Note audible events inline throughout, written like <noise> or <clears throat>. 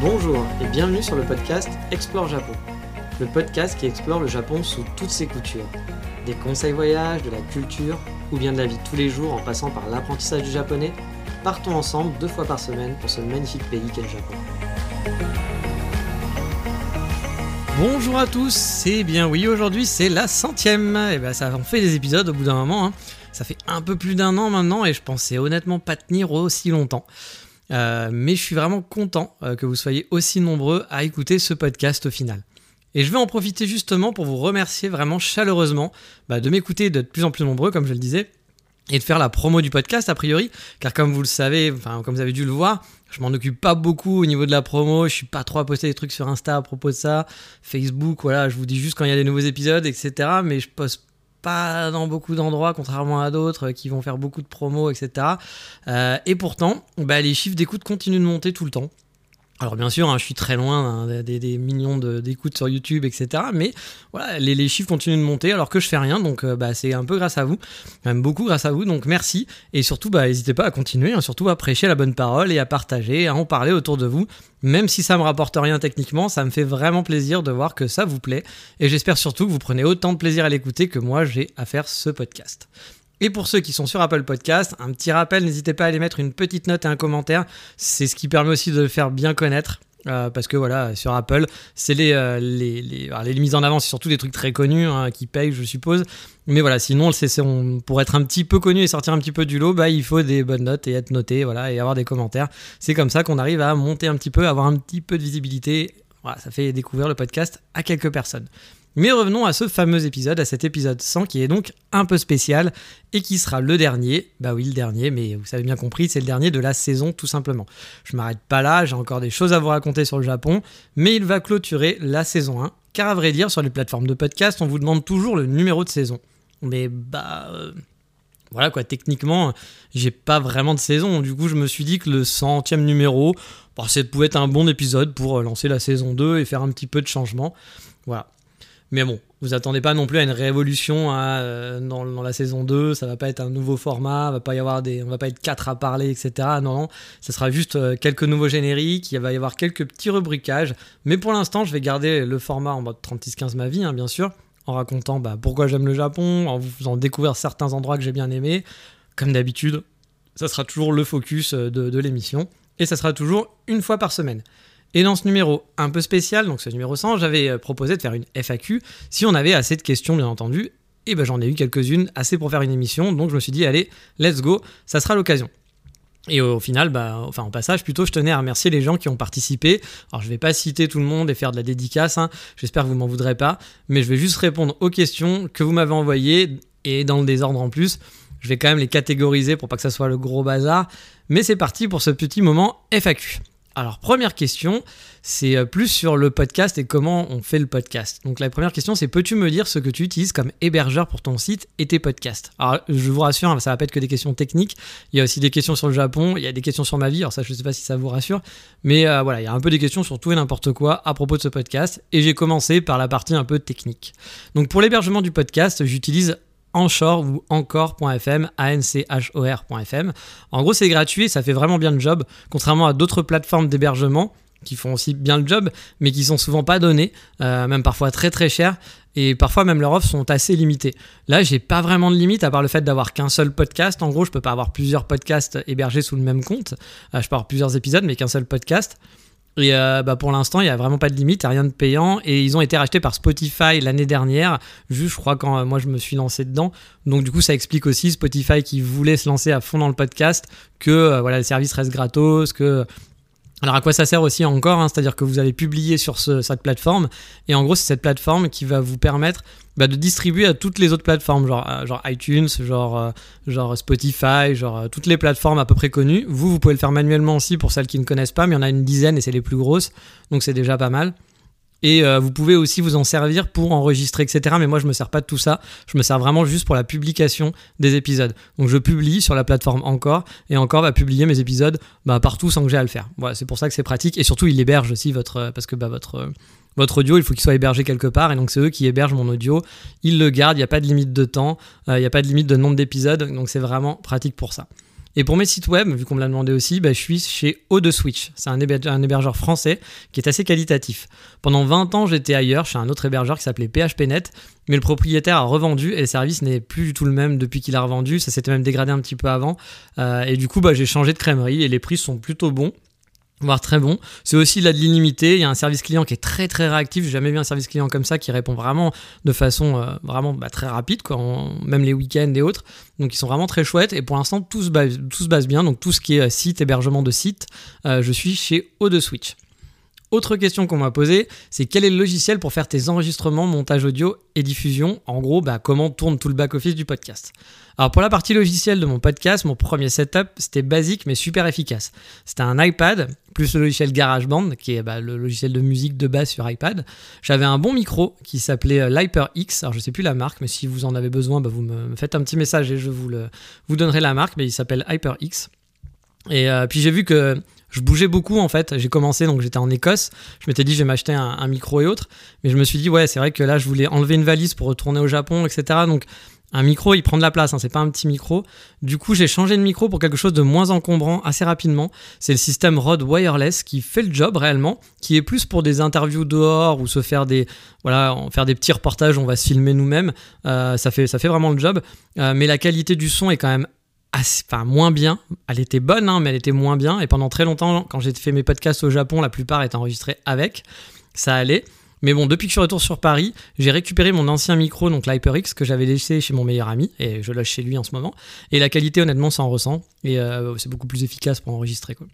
Bonjour et bienvenue sur le podcast Explore Japon. Le podcast qui explore le Japon sous toutes ses coutures. Des conseils voyages, de la culture ou bien de la vie de tous les jours en passant par l'apprentissage du japonais, partons ensemble deux fois par semaine pour ce magnifique pays qu'est le Japon. Bonjour à tous, et bien oui, aujourd'hui c'est la centième. Et ben ça en fait des épisodes au bout d'un moment. hein. Ça fait un peu plus d'un an maintenant et je pensais honnêtement pas tenir aussi longtemps. Euh, mais je suis vraiment content euh, que vous soyez aussi nombreux à écouter ce podcast au final. Et je vais en profiter justement pour vous remercier vraiment chaleureusement bah, de m'écouter d'être de plus en plus nombreux, comme je le disais, et de faire la promo du podcast a priori, car comme vous le savez, comme vous avez dû le voir, je m'en occupe pas beaucoup au niveau de la promo, je suis pas trop à poster des trucs sur Insta à propos de ça, Facebook, voilà, je vous dis juste quand il y a des nouveaux épisodes, etc. Mais je poste pas dans beaucoup d'endroits, contrairement à d'autres euh, qui vont faire beaucoup de promos, etc. Euh, et pourtant, bah, les chiffres d'écoute continuent de monter tout le temps. Alors bien sûr, hein, je suis très loin hein, des, millions d'écoutes sur YouTube, etc. Mais voilà, les, les chiffres continuent de monter alors que je fais rien, donc euh, bah, c'est un peu grâce à vous, même beaucoup grâce à vous. Donc merci et surtout, bah, n'hésitez pas à continuer, hein, surtout à prêcher la bonne parole et à partager, à en parler autour de vous. Même si ça me rapporte rien techniquement, ça me fait vraiment plaisir de voir que ça vous plaît. Et j'espère surtout que vous prenez autant de plaisir à l'écouter que moi j'ai à faire ce podcast. Et pour ceux qui sont sur Apple Podcast, un petit rappel, n'hésitez pas à aller mettre une petite note et un commentaire. C'est ce qui permet aussi de le faire bien connaître. Euh, parce que voilà, sur Apple, c'est les, euh, les, les, les mises en avant, c'est surtout des trucs très connus hein, qui payent, je suppose. Mais voilà, sinon, pour être un petit peu connu et sortir un petit peu du lot, bah, il faut des bonnes notes et être noté, voilà, et avoir des commentaires. C'est comme ça qu'on arrive à monter un petit peu, avoir un petit peu de visibilité. Voilà, ça fait découvrir le podcast à quelques personnes. Mais revenons à ce fameux épisode, à cet épisode 100 qui est donc un peu spécial et qui sera le dernier. Bah oui, le dernier, mais vous avez bien compris, c'est le dernier de la saison tout simplement. Je m'arrête pas là, j'ai encore des choses à vous raconter sur le Japon, mais il va clôturer la saison 1. Car à vrai dire, sur les plateformes de podcast, on vous demande toujours le numéro de saison. Mais bah. euh, voilà quoi, techniquement, j'ai pas vraiment de saison. Du coup, je me suis dit que le centième numéro, bah, ça pouvait être un bon épisode pour euh, lancer la saison 2 et faire un petit peu de changement. Voilà. Mais bon, vous attendez pas non plus à une révolution à, euh, dans, la saison 2, ça va pas être un nouveau format, va pas y avoir des, on va pas être quatre à parler, etc. Non, non, ça sera juste euh, quelques nouveaux génériques, il va y avoir quelques petits rubriquages, mais pour l'instant, je vais garder le format en mode 36-15 ma vie, hein, bien sûr, en racontant bah, pourquoi j'aime le Japon, en vous faisant découvrir certains endroits que j'ai bien aimés. Comme d'habitude, ça sera toujours le focus euh, de l'émission, et ça sera toujours une fois par semaine. Et dans ce numéro un peu spécial, donc ce numéro 100, j'avais euh, proposé de faire une FAQ si on avait assez de questions, bien entendu. Et ben j'en ai eu quelques-unes, assez pour faire une émission, donc je me suis dit, allez, let's go, ça sera l'occasion. Et au final, bah, enfin en passage, plutôt, je tenais à remercier les gens qui ont participé. Alors je vais pas citer tout le monde et faire de la dédicace, hein. j'espère que vous m'en voudrez pas, mais je vais juste répondre aux questions que vous m'avez envoyées et dans le désordre en plus. Je vais quand même les catégoriser pour pas que ça soit le gros bazar. Mais c'est parti pour ce petit moment FAQ. Alors, première question, c'est euh, plus sur le podcast et comment on fait le podcast. Donc, la première question, c'est peux-tu me dire ce que tu utilises comme hébergeur pour ton site et tes podcasts? Alors, je vous rassure, hein, ça va pas être que des questions techniques. Il y a aussi des questions sur le Japon, il y a des questions sur ma vie. Alors, ça, je sais pas si ça vous rassure. Mais euh, voilà, il y a un peu des questions sur tout et n'importe quoi à propos de ce podcast. Et j'ai commencé par la partie un peu technique. Donc, pour l'hébergement du podcast, j'utilise Anchor ou encore.fm, A-N-C-H-O-R.fm. En gros, c'est gratuit ça fait vraiment bien le job, contrairement à d'autres plateformes d'hébergement qui font aussi bien le job, mais qui sont souvent pas données, euh, même parfois très très chères, et parfois même leurs offres sont assez limitées. Là, j'ai pas vraiment de limite à part le fait d'avoir qu'un seul podcast. En gros, je peux pas avoir plusieurs podcasts hébergés sous le même compte. Euh, je peux avoir plusieurs épisodes, mais qu'un seul podcast. Et euh, bah pour l'instant, il n'y a vraiment pas de limite, il n'y a rien de payant. Et ils ont été rachetés par Spotify l'année dernière, juste je crois quand euh, moi je me suis lancé dedans. Donc du coup, ça explique aussi Spotify qui voulait se lancer à fond dans le podcast que euh, voilà, le service reste gratos, que Alors à quoi ça sert aussi encore hein, C'est-à-dire que vous allez publier sur cette plateforme et en gros c'est cette plateforme qui va vous permettre bah, de distribuer à toutes les autres plateformes, genre, euh, genre iTunes, genre, euh, genre Spotify, genre euh, toutes les plateformes à peu près connues. Vous, vous pouvez le faire manuellement aussi pour celles qui ne connaissent pas, mais il y en a une dizaine et c'est les plus grosses, donc c'est déjà pas mal. Et euh, vous pouvez aussi vous en servir pour enregistrer, etc. Mais moi, je me sers pas de tout ça. Je me sers vraiment juste pour la publication des épisodes. Donc, je publie sur la plateforme Encore, et Encore va publier mes épisodes bah, partout sans que j'ai à le faire. Voilà, c'est pour ça que c'est pratique. Et surtout, il héberge aussi votre, euh, parce que bah, votre euh, votre audio, il faut qu'il soit hébergé quelque part, et donc c'est eux qui hébergent mon audio. Ils le gardent, il n'y a pas de limite de temps, il n'y a pas de limite de nombre d'épisodes, donc c'est vraiment pratique pour ça. Et pour mes sites web, vu qu'on me l'a demandé aussi, bah, je suis chez O2Switch. C'est un, hébergeur français qui est assez qualitatif. Pendant 20 ans, j'étais ailleurs, chez un autre hébergeur qui s'appelait PHPNet, mais le propriétaire a revendu et le service n'est plus du tout le même depuis qu'il a revendu. Ça s'était même dégradé un petit peu avant. Euh, et du coup, bah, j'ai changé de crèmerie et les prix sont plutôt bons voire très bon. C'est aussi là de l'illimité. Il y a un service client qui est très très réactif. J'ai jamais vu un service client comme ça qui répond vraiment de façon euh, vraiment bah, très rapide, quoi, même les week-ends et autres. Donc ils sont vraiment très chouettes. Et pour l'instant, tout, se base, bien. Donc tout ce qui est euh, site, hébergement de site, euh, je suis chez O2Switch. Autre question qu'on m'a posée, c'est quel est le logiciel pour faire tes enregistrements, montage audio et diffusion? En gros, bah, comment tourne tout le back-office du podcast? Alors pour la partie logicielle de mon podcast, mon premier setup, c'était basique mais super efficace. C'était un iPad plus le logiciel GarageBand, qui est bah, le logiciel de musique de base sur iPad. J'avais un bon micro qui s'appelait euh, l'HyperX, alors je sais plus la marque, mais si vous en avez besoin, bah, vous me faites un petit message et je vous, le, vous donnerai la marque, mais il s'appelle HyperX. Et euh, puis j'ai vu que je bougeais beaucoup en fait. J'ai commencé, donc j'étais en Écosse. Je m'étais dit, je vais m'acheter un, micro et autres. Mais je me suis dit, ouais, c'est vrai que là, je voulais enlever une valise pour retourner au Japon, etc. Donc un micro, il prend de la place, hein, c'est pas un petit micro. Du coup, j'ai changé de micro pour quelque chose de moins encombrant assez rapidement. C'est le système Rode Wireless qui fait le job réellement, qui est plus pour des interviews dehors ou se faire des voilà, faire des petits reportages, on va se filmer nous-mêmes. Euh, ça fait ça fait vraiment le job, euh, mais la qualité du son est quand même enfin moins bien. Elle était bonne, hein, mais elle était moins bien. Et pendant très longtemps, quand j'ai fait mes podcasts au Japon, la plupart étaient enregistrés avec. Ça allait. Mais bon, depuis que je suis retour sur Paris, j'ai récupéré mon ancien micro, donc l'HyperX, que j'avais laissé chez mon meilleur ami, et je lâche chez lui en ce moment. Et la qualité, honnêtement, s'en ressent. Et euh, c'est beaucoup plus efficace pour enregistrer. Quoi.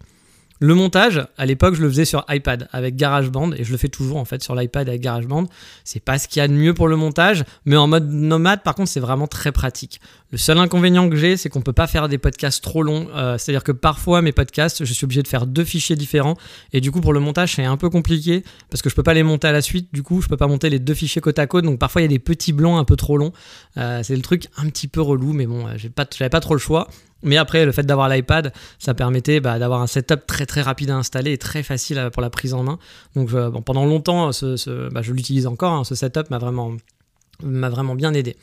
Le montage, à l'époque, je le faisais sur iPad avec GarageBand et je le fais toujours en fait sur l'iPad avec GarageBand. C'est pas ce qu'il y a de mieux pour le montage, mais en mode nomade, par contre, c'est vraiment très pratique. Le seul inconvénient que j'ai, c'est qu'on peut pas faire des podcasts trop longs. Euh, c'est-à-dire que parfois, mes podcasts, je suis obligé de faire deux fichiers différents et du coup, pour le montage, c'est un peu compliqué parce que je peux pas les monter à la suite. Du coup, je peux pas monter les deux fichiers côte à côte. Donc parfois, il y a des petits blancs un peu trop longs. Euh, c'est le truc un petit peu relou, mais bon, pas, j'avais pas trop le choix. Mais après, le fait d'avoir l'iPad, ça permettait bah, d'avoir un setup très très rapide à installer et très facile pour la prise en main. Donc bon, pendant longtemps, bah, je l'utilise encore. Hein, ce setup m'a vraiment, bien aidé.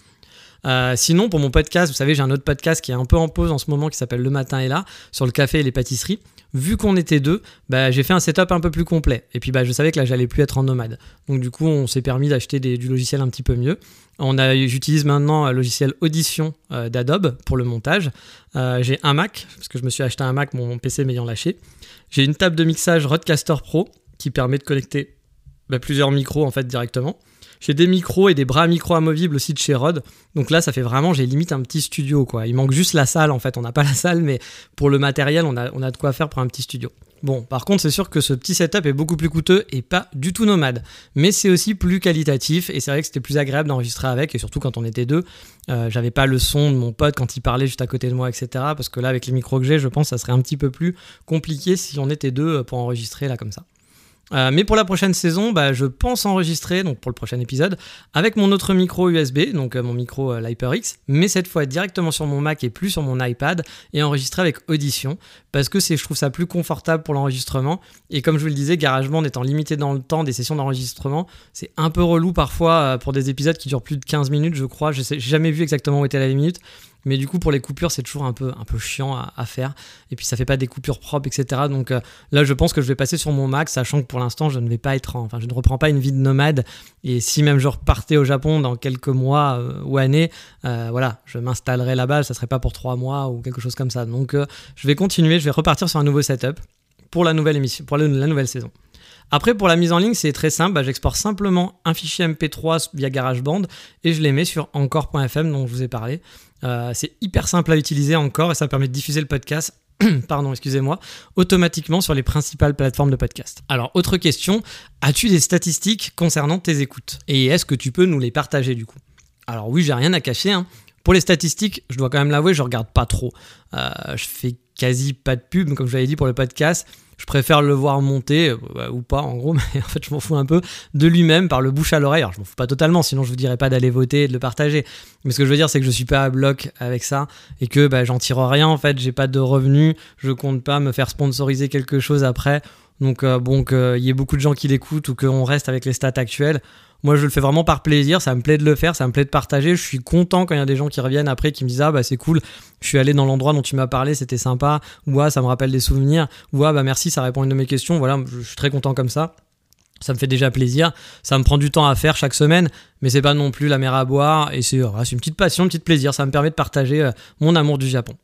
Euh, sinon, pour mon podcast, vous savez, j'ai un autre podcast qui est un peu en pause en ce moment qui s'appelle Le Matin est là, sur le café et les pâtisseries. Vu qu'on était deux, bah, j'ai fait un setup un peu plus complet. Et puis je savais que là, j'allais plus être en nomade. Donc du coup, on s'est permis d'acheter du logiciel un petit peu mieux. On a, j'utilise maintenant un logiciel Audition euh, d'Adobe pour le montage. Euh, j'ai un Mac, parce que je me suis acheté un Mac, mon PC m'ayant lâché. J'ai une table de mixage Rodecaster Pro qui permet de connecter bah, plusieurs micros en fait directement. J'ai des micros et des bras micro amovibles aussi de chez Rode. Donc là, ça fait vraiment, j'ai limite un petit studio quoi. Il manque juste la salle en fait. On n'a pas la salle, mais pour le matériel, on a de quoi faire pour un petit studio. Bon, par contre, c'est sûr que ce petit setup est beaucoup plus coûteux et pas du tout nomade. Mais c'est aussi plus qualitatif et c'est vrai que c'était plus agréable d'enregistrer avec et surtout quand on était deux. Euh, j'avais pas le son de mon pote quand il parlait juste à côté de moi, etc. Parce que là, avec les micros que j'ai, je pense que ça serait un petit peu plus compliqué si on était deux pour enregistrer là comme ça. Euh, mais pour la prochaine saison, bah, je pense enregistrer, donc pour le prochain épisode, avec mon autre micro USB, donc euh, mon micro euh, l'HyperX, mais cette fois directement sur mon Mac et plus sur mon iPad, et enregistrer avec Audition, parce que je trouve ça plus confortable pour l'enregistrement. Et comme je vous le disais, GarageBand étant limité dans le temps des sessions d'enregistrement, c'est un peu relou parfois pour des épisodes qui durent plus de 15 minutes, je crois. Je n'ai jamais vu exactement où était la limite. Mais du coup, pour les coupures, c'est toujours un peu, un peu chiant à, faire. Et puis, ça fait pas des coupures propres, etc. Donc euh, là, je pense que je vais passer sur mon Mac, sachant que pour l'instant, je ne vais pas être, enfin, je ne reprends pas une vie de nomade. Et si même je repartais au Japon dans quelques mois euh, ou années, euh, voilà, je m'installerai là-bas. Ça serait pas pour trois mois ou quelque chose comme ça. Donc, je vais continuer. Je vais repartir sur un nouveau setup pour la nouvelle émission, pour la nouvelle saison. Après, pour la mise en ligne, c'est très simple. Bah, j'exporte simplement un fichier MP3 via GarageBand et je les mets sur encore.fm dont je vous ai parlé. Euh, c'est hyper simple à utiliser encore et ça permet de diffuser le podcast <clears throat> pardon, excusez-moi, automatiquement sur les principales plateformes de podcast. Alors, autre question, as-tu des statistiques concernant tes écoutes? Et est-ce que tu peux nous les partager du coup? Alors oui, j'ai rien à cacher. Hein. Pour les statistiques, je dois quand même l'avouer, je regarde pas trop. Euh, je fais quasi pas de pub, comme je l'avais dit pour le podcast je préfère le voir monter, euh, ou pas en gros, <laughs> mais en fait je m'en fous un peu de lui-même par le bouche à l'oreille. Alors je m'en fous pas totalement, sinon je vous dirais pas d'aller voter et de le partager. Mais ce que je veux dire, c'est que je suis pas à bloc avec ça et que bah, j'en tire rien en fait, j'ai pas de revenus, je compte pas me faire sponsoriser quelque chose après. Donc euh, bon, qu'il y ait beaucoup de gens qui l'écoutent ou qu'on reste avec les stats actuelles, moi, je le fais vraiment par plaisir. Ça me plaît de le faire, ça me plaît de partager. Je suis content quand il y a des gens qui reviennent après qui me disent Ah, bah c'est cool, je suis allé dans l'endroit dont tu m'as parlé, c'était sympa. Ou Ah, ça me rappelle des souvenirs. Ou Ah, bah merci, ça répond à une de mes questions. Voilà, je suis très content comme ça. Ça me fait déjà plaisir. Ça me prend du temps à faire chaque semaine, mais c'est pas non plus la mer à boire. Et c'est une petite passion, un petit plaisir. Ça me permet de partager euh, mon amour du Japon.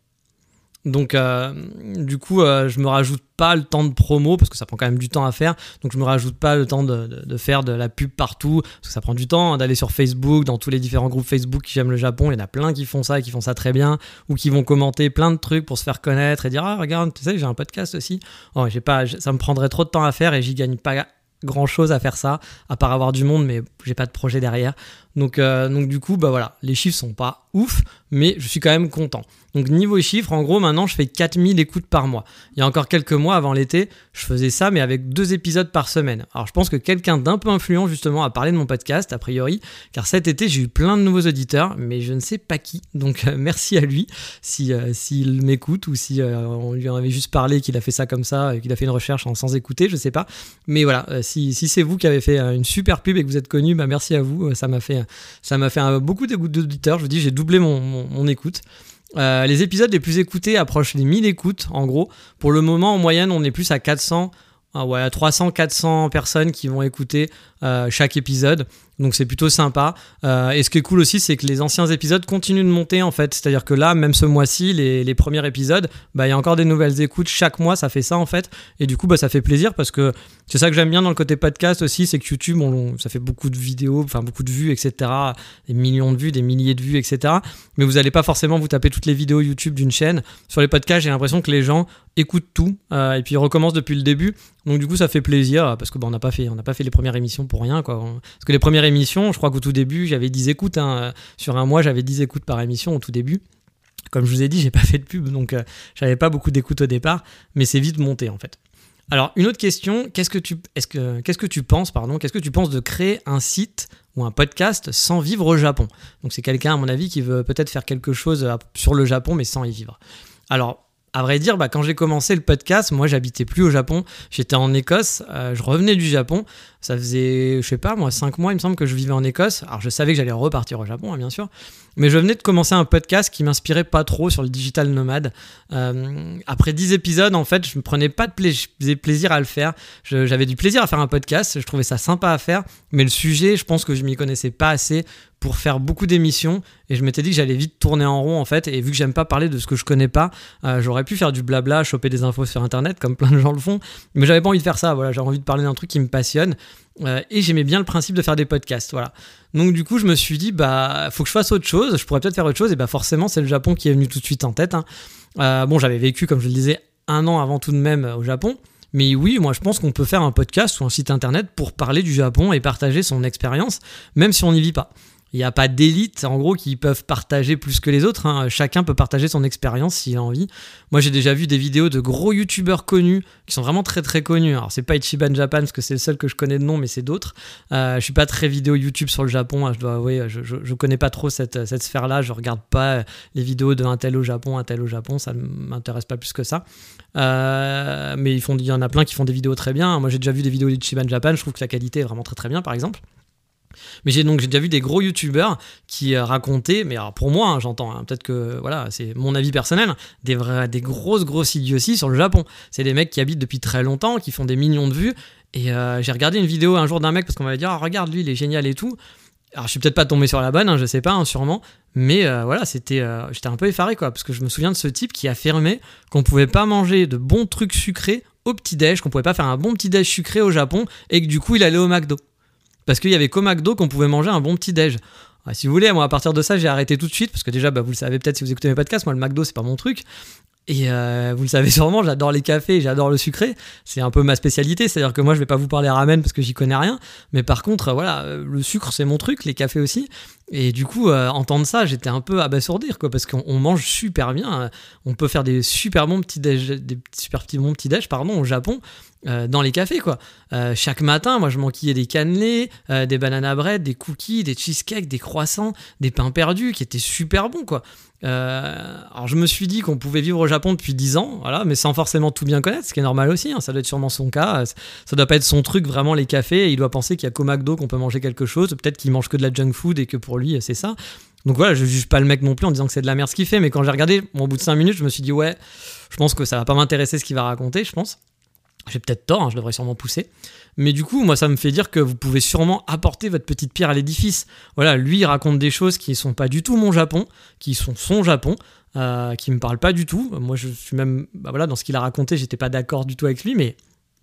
Donc, euh, du coup, euh, je me rajoute pas le temps de promo parce que ça prend quand même du temps à faire. Donc, je me rajoute pas le temps de, faire de la pub partout parce que ça prend du temps hein, d'aller sur Facebook, dans tous les différents groupes Facebook qui j'aime le Japon. Il y en a plein qui font ça et qui font ça très bien ou qui vont commenter plein de trucs pour se faire connaître et dire Ah, regarde, tu sais, j'ai un podcast aussi. Oh, j'ai pas, ça me prendrait trop de temps à faire et j'y gagne pas grand chose à faire ça, à part avoir du monde, mais j'ai pas de projet derrière. Donc, euh, donc du coup, bah voilà, les chiffres sont pas ouf, mais je suis quand même content. Donc niveau chiffres, en gros, maintenant je fais 4000 écoutes par mois. Il y a encore quelques mois avant l'été, je faisais ça, mais avec deux épisodes par semaine. Alors je pense que quelqu'un d'un peu influent justement a parlé de mon podcast, a priori, car cet été j'ai eu plein de nouveaux auditeurs, mais je ne sais pas qui. Donc euh, <laughs> merci à lui si euh, s'il m'écoute ou si on lui en avait juste parlé, qu'il a fait ça comme ça, qu'il a fait une recherche sans écouter, je sais pas. Mais voilà, si, si c'est vous qui avez fait une super pub et que vous êtes connu, bah merci à vous. Ça m'a fait ça m'a fait beaucoup d'auditeurs. Je vous dis, j'ai doublé mon, écoute. Euh, les épisodes les plus écoutés approchent les 1000 écoutes en gros. Pour le moment, en moyenne, on est plus à 400, ah ouais, 300-400 personnes qui vont écouter euh, chaque épisode. Donc c'est plutôt sympa. Euh, et ce qui est cool aussi, c'est que les anciens épisodes continuent de monter en fait. C'est-à-dire que là, même ce mois-ci, les, premiers épisodes, bah, il y a encore des nouvelles écoutes chaque mois, ça fait ça en fait. Et du coup, bah, ça fait plaisir parce que c'est ça que j'aime bien dans le côté podcast aussi, c'est que YouTube, ça fait beaucoup de vidéos, enfin beaucoup de vues, etc. Des millions de vues, des milliers de vues, etc. Mais vous n'allez pas forcément vous taper toutes les vidéos YouTube d'une chaîne. Sur les podcasts, j'ai l'impression que les gens écoutent tout euh, et puis ils recommencent depuis le début. Donc du coup, ça fait plaisir parce que bah, on n'a pas fait, pas fait les premières émissions pour rien quoi. Parce que les premières Je crois qu'au tout début, j'avais 10 écoutes. Hein. Sur un mois, j'avais 10 écoutes par émission au tout début. Comme je vous ai dit, j'ai pas fait de pub, donc euh, j'avais pas beaucoup d'écoutes au départ, mais c'est vite monté en fait. Alors, une autre question, qu'est-ce que tu, est-ce que, tu penses, pardon, qu'est-ce que tu penses de créer un site ou un podcast sans vivre au Japon? Donc, c'est quelqu'un, à mon avis, qui veut peut-être faire quelque chose euh, sur le Japon, mais sans y vivre. Alors, à vrai dire, bah, quand j'ai commencé le podcast, moi j'habitais plus au Japon, j'étais en Écosse, euh, je revenais du Japon, ça faisait, je sais pas, moi 5 mois il me semble que je vivais en Écosse, alors je savais que j'allais repartir au Japon, hein, bien sûr, mais je venais de commencer un podcast qui m'inspirait pas trop sur le digital nomade. Euh, après 10 épisodes, en fait, je me prenais pas de plaisir à le faire, j'avais du plaisir à faire un podcast, je trouvais ça sympa à faire, mais le sujet, je pense que je m'y connaissais pas assez pour faire beaucoup d'émissions. Et je m'étais dit que j'allais vite tourner en rond en fait. Et vu que j'aime pas parler de ce que je connais pas euh, j'aurais pu faire du blabla choper des infos sur internet comme plein de gens le font. Mais j'avais pas envie de faire ça voilà. J'avais envie de parler d'un truc qui me passionne euh, et j'aimais bien le principe de faire des podcasts voilà donc du coup je me suis dit bah faut que je fasse autre chose je pourrais peut-être faire autre chose et bah forcément c'est le Japon qui est venu tout de suite en tête hein. euh, bon j'avais vécu comme je le disais un an avant tout de même au Japon mais oui, moi je pense qu'on peut faire un podcast ou un site internet pour parler du Japon et partager son expérience, même si on n'y vit pas. Il n'y a pas d'élite, en gros, qui peuvent partager plus que les autres. Hein. Chacun peut partager son expérience s'il a envie. Moi, j'ai déjà vu des vidéos de gros youtubeurs connus, qui sont vraiment très très connus. Alors, c'est pas Ichiban Japan, parce que c'est le seul que je connais de nom, mais c'est d'autres. Euh, je suis pas très vidéo YouTube sur le Japon, hein, je dois. Je, connais pas trop cette, cette sphère-là. Je regarde pas les vidéos d'un tel au Japon, un tel au Japon. Ça m'intéresse pas plus que ça. Euh, mais il y en a plein qui font des vidéos très bien. Moi, j'ai déjà vu des vidéos d'Ichiban Japan. Je trouve que la qualité est vraiment très très bien, par exemple. Mais j'ai donc déjà vu des gros youtubeurs qui euh, racontaient, mais alors pour moi, hein, j'entends, hein, peut-être que voilà, c'est mon avis personnel, des vrais, des grosses grosses idioties sur le Japon. C'est des mecs qui habitent depuis très longtemps, qui font des millions de vues. Et euh, j'ai regardé une vidéo un jour d'un mec parce qu'on m'avait dit, ah, regarde lui, il est génial et tout. Alors je suis peut-être pas tombé sur la bonne, hein, je sais pas, sûrement, mais euh, voilà, c'était, j'étais un peu effaré quoi, parce que je me souviens de ce type qui affirmait qu'on pouvait pas manger de bons trucs sucrés au petit déj, qu'on pouvait pas faire un bon petit déj sucré au Japon, et que du coup il allait au McDo parce qu'il y avait qu'au McDo qu'on pouvait manger un bon petit déj. si vous voulez, moi à partir de ça, j'ai arrêté tout de suite parce que déjà, bah, vous le savez peut-être si vous écoutez mes podcasts, moi le McDo c'est pas mon truc. Et euh, vous le savez <laughs> sûrement, j'adore les cafés, j'adore le sucré. C'est un peu ma spécialité, c'est-à-dire que moi je vais pas vous parler ramen parce que j'y connais rien, mais par contre voilà, euh, le sucre c'est mon truc, les cafés aussi. Et du coup, euh, entendre ça, j'étais un peu abasourdir quoi, parce qu'on mange super bien. On peut faire des super bons petits déj, des super petits bons petits déj, pardon, au Japon. dans les cafés quoi. chaque matin, moi je m'enquillais des cannelés, des bananas bread, des cookies, des cheesecakes, des croissants, des pains perdus qui étaient super bons quoi. Euh, alors je me suis dit qu'on pouvait vivre au Japon depuis 10 ans, voilà, mais sans forcément tout bien connaître, ce qui est normal aussi, hein, ça doit être sûrement son cas, ça doit pas être son truc vraiment les cafés, il doit penser qu'il y a qu'au McDo qu'on peut manger quelque chose, peut-être qu'il mange que de la junk food et que pour lui c'est ça. Donc voilà, je juge pas le mec non plus en disant que c'est de la merde ce qu'il fait, mais quand j'ai regardé, au bout de 5 minutes, je me suis dit ouais, je pense que ça va pas m'intéresser ce qu'il va raconter, je pense. J'ai peut-être tort, hein, je devrais sûrement pousser. Mais du coup, moi, ça me fait dire que vous pouvez sûrement apporter votre petite pierre à l'édifice. Voilà, lui, raconte des choses qui ne sont pas du tout mon Japon, qui sont son Japon. Euh, qui me parle pas du tout. Moi, je suis même, bah voilà, dans ce qu'il a raconté, j'étais pas d'accord du tout avec lui, mais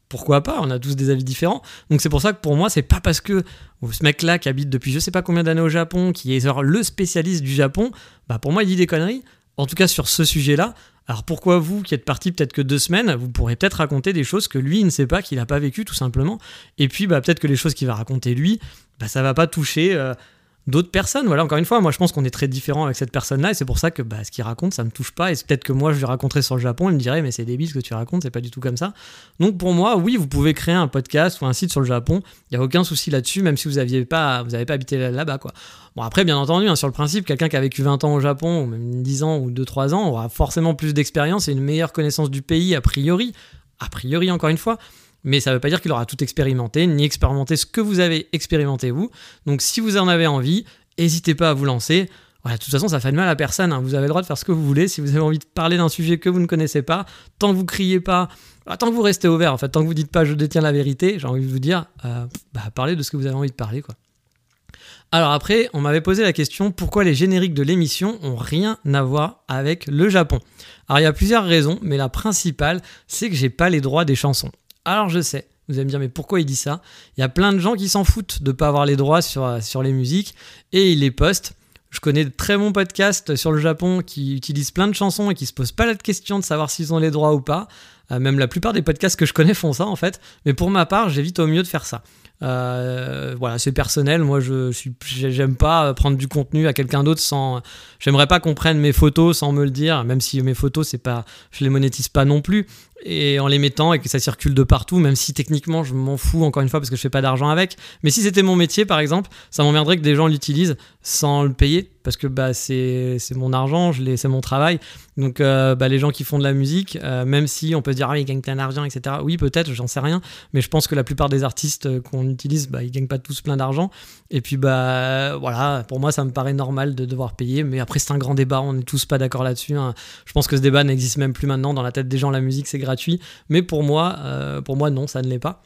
pourquoi pas On a tous des avis différents. Donc c'est pour ça que pour moi, c'est pas parce que ce mec-là qui habite depuis je sais pas combien d'années au Japon, qui est le spécialiste du Japon, bah pour moi, il dit des conneries. En tout cas sur ce sujet-là. Alors pourquoi vous, qui êtes parti peut-être que deux semaines, vous pourrez peut-être raconter des choses que lui il ne sait pas, qu'il n'a pas vécu tout simplement. Et puis bah, peut-être que les choses qu'il va raconter lui, bah, ça va pas toucher. Euh, d'autres personnes. Voilà, encore une fois, moi je pense qu'on est très différent avec cette personne-là et c'est pour ça que bah, ce qu'il raconte, ça me touche pas. Et peut-être que moi je lui raconterais sur le Japon, il me dirait, mais c'est débile ce que tu racontes, c'est pas du tout comme ça. Donc pour moi, oui, vous pouvez créer un podcast ou un site sur le Japon, il n'y a aucun souci là-dessus, même si vous n'aviez pas, pas habité là-bas. quoi. Bon, après, bien entendu, hein, sur le principe, quelqu'un qui a vécu 20 ans au Japon, ou même 10 ans ou 2-3 ans, aura forcément plus d'expérience et une meilleure connaissance du pays, a priori. A priori, encore une fois mais ça ne veut pas dire qu'il aura tout expérimenté, ni expérimenté ce que vous avez expérimenté vous. Donc si vous en avez envie, n'hésitez pas à vous lancer. Voilà, de toute façon, ça fait de mal à personne. Hein. Vous avez le droit de faire ce que vous voulez. Si vous avez envie de parler d'un sujet que vous ne connaissez pas, tant que vous criez pas, tant que vous restez ouvert, en fait, tant que vous dites pas je détiens la vérité, j'ai envie de vous dire, euh, bah, parlez de ce que vous avez envie de parler. Alors après, on m'avait posé la question pourquoi les génériques de l'émission ont rien à voir avec le Japon? Alors il y a plusieurs raisons, mais la principale, c'est que j'ai pas les droits des chansons. Alors je sais, vous allez me dire, mais pourquoi il dit ça? Il y a plein de gens qui s'en foutent de ne pas avoir les droits sur, sur les musiques et ils les postent. Je connais de très bons podcasts sur le Japon qui utilisent plein de chansons et qui se posent pas la question de savoir s'ils ont les droits ou pas. Euh, même la plupart des podcasts que je connais font ça en fait. Mais pour ma part, j'évite au mieux de faire ça. Euh, voilà, c'est personnel. Moi, je suis, j'aime pas prendre du contenu à quelqu'un d'autre sans. J'aimerais pas qu'on prenne mes photos sans me le dire, même si mes photos, c'est pas, je les monétise pas non plus et en les mettant et que ça circule de partout, même si techniquement je m'en fous encore une fois parce que je fais pas d'argent avec. Mais si c'était mon métier par exemple, ça m'emmerderait que des gens l'utilisent sans le payer parce que bah, c'est mon argent, c'est mon travail. Donc euh, bah, les gens qui font de la musique, euh, même si on peut se dire ah, ils gagnent plein d'argent, etc. Oui, peut-être, j'en sais rien, mais je pense que la plupart des artistes euh, qu'on utilise, bah, ils gagnent pas tous plein d'argent. Et puis bah voilà, pour moi ça me paraît normal de devoir payer, mais après c'est un grand débat, on n'est tous pas d'accord là-dessus. Hein. Je pense que ce débat n'existe même plus maintenant dans la tête des gens. La musique c'est gratuit, mais pour moi, pour moi non, ça ne l'est pas.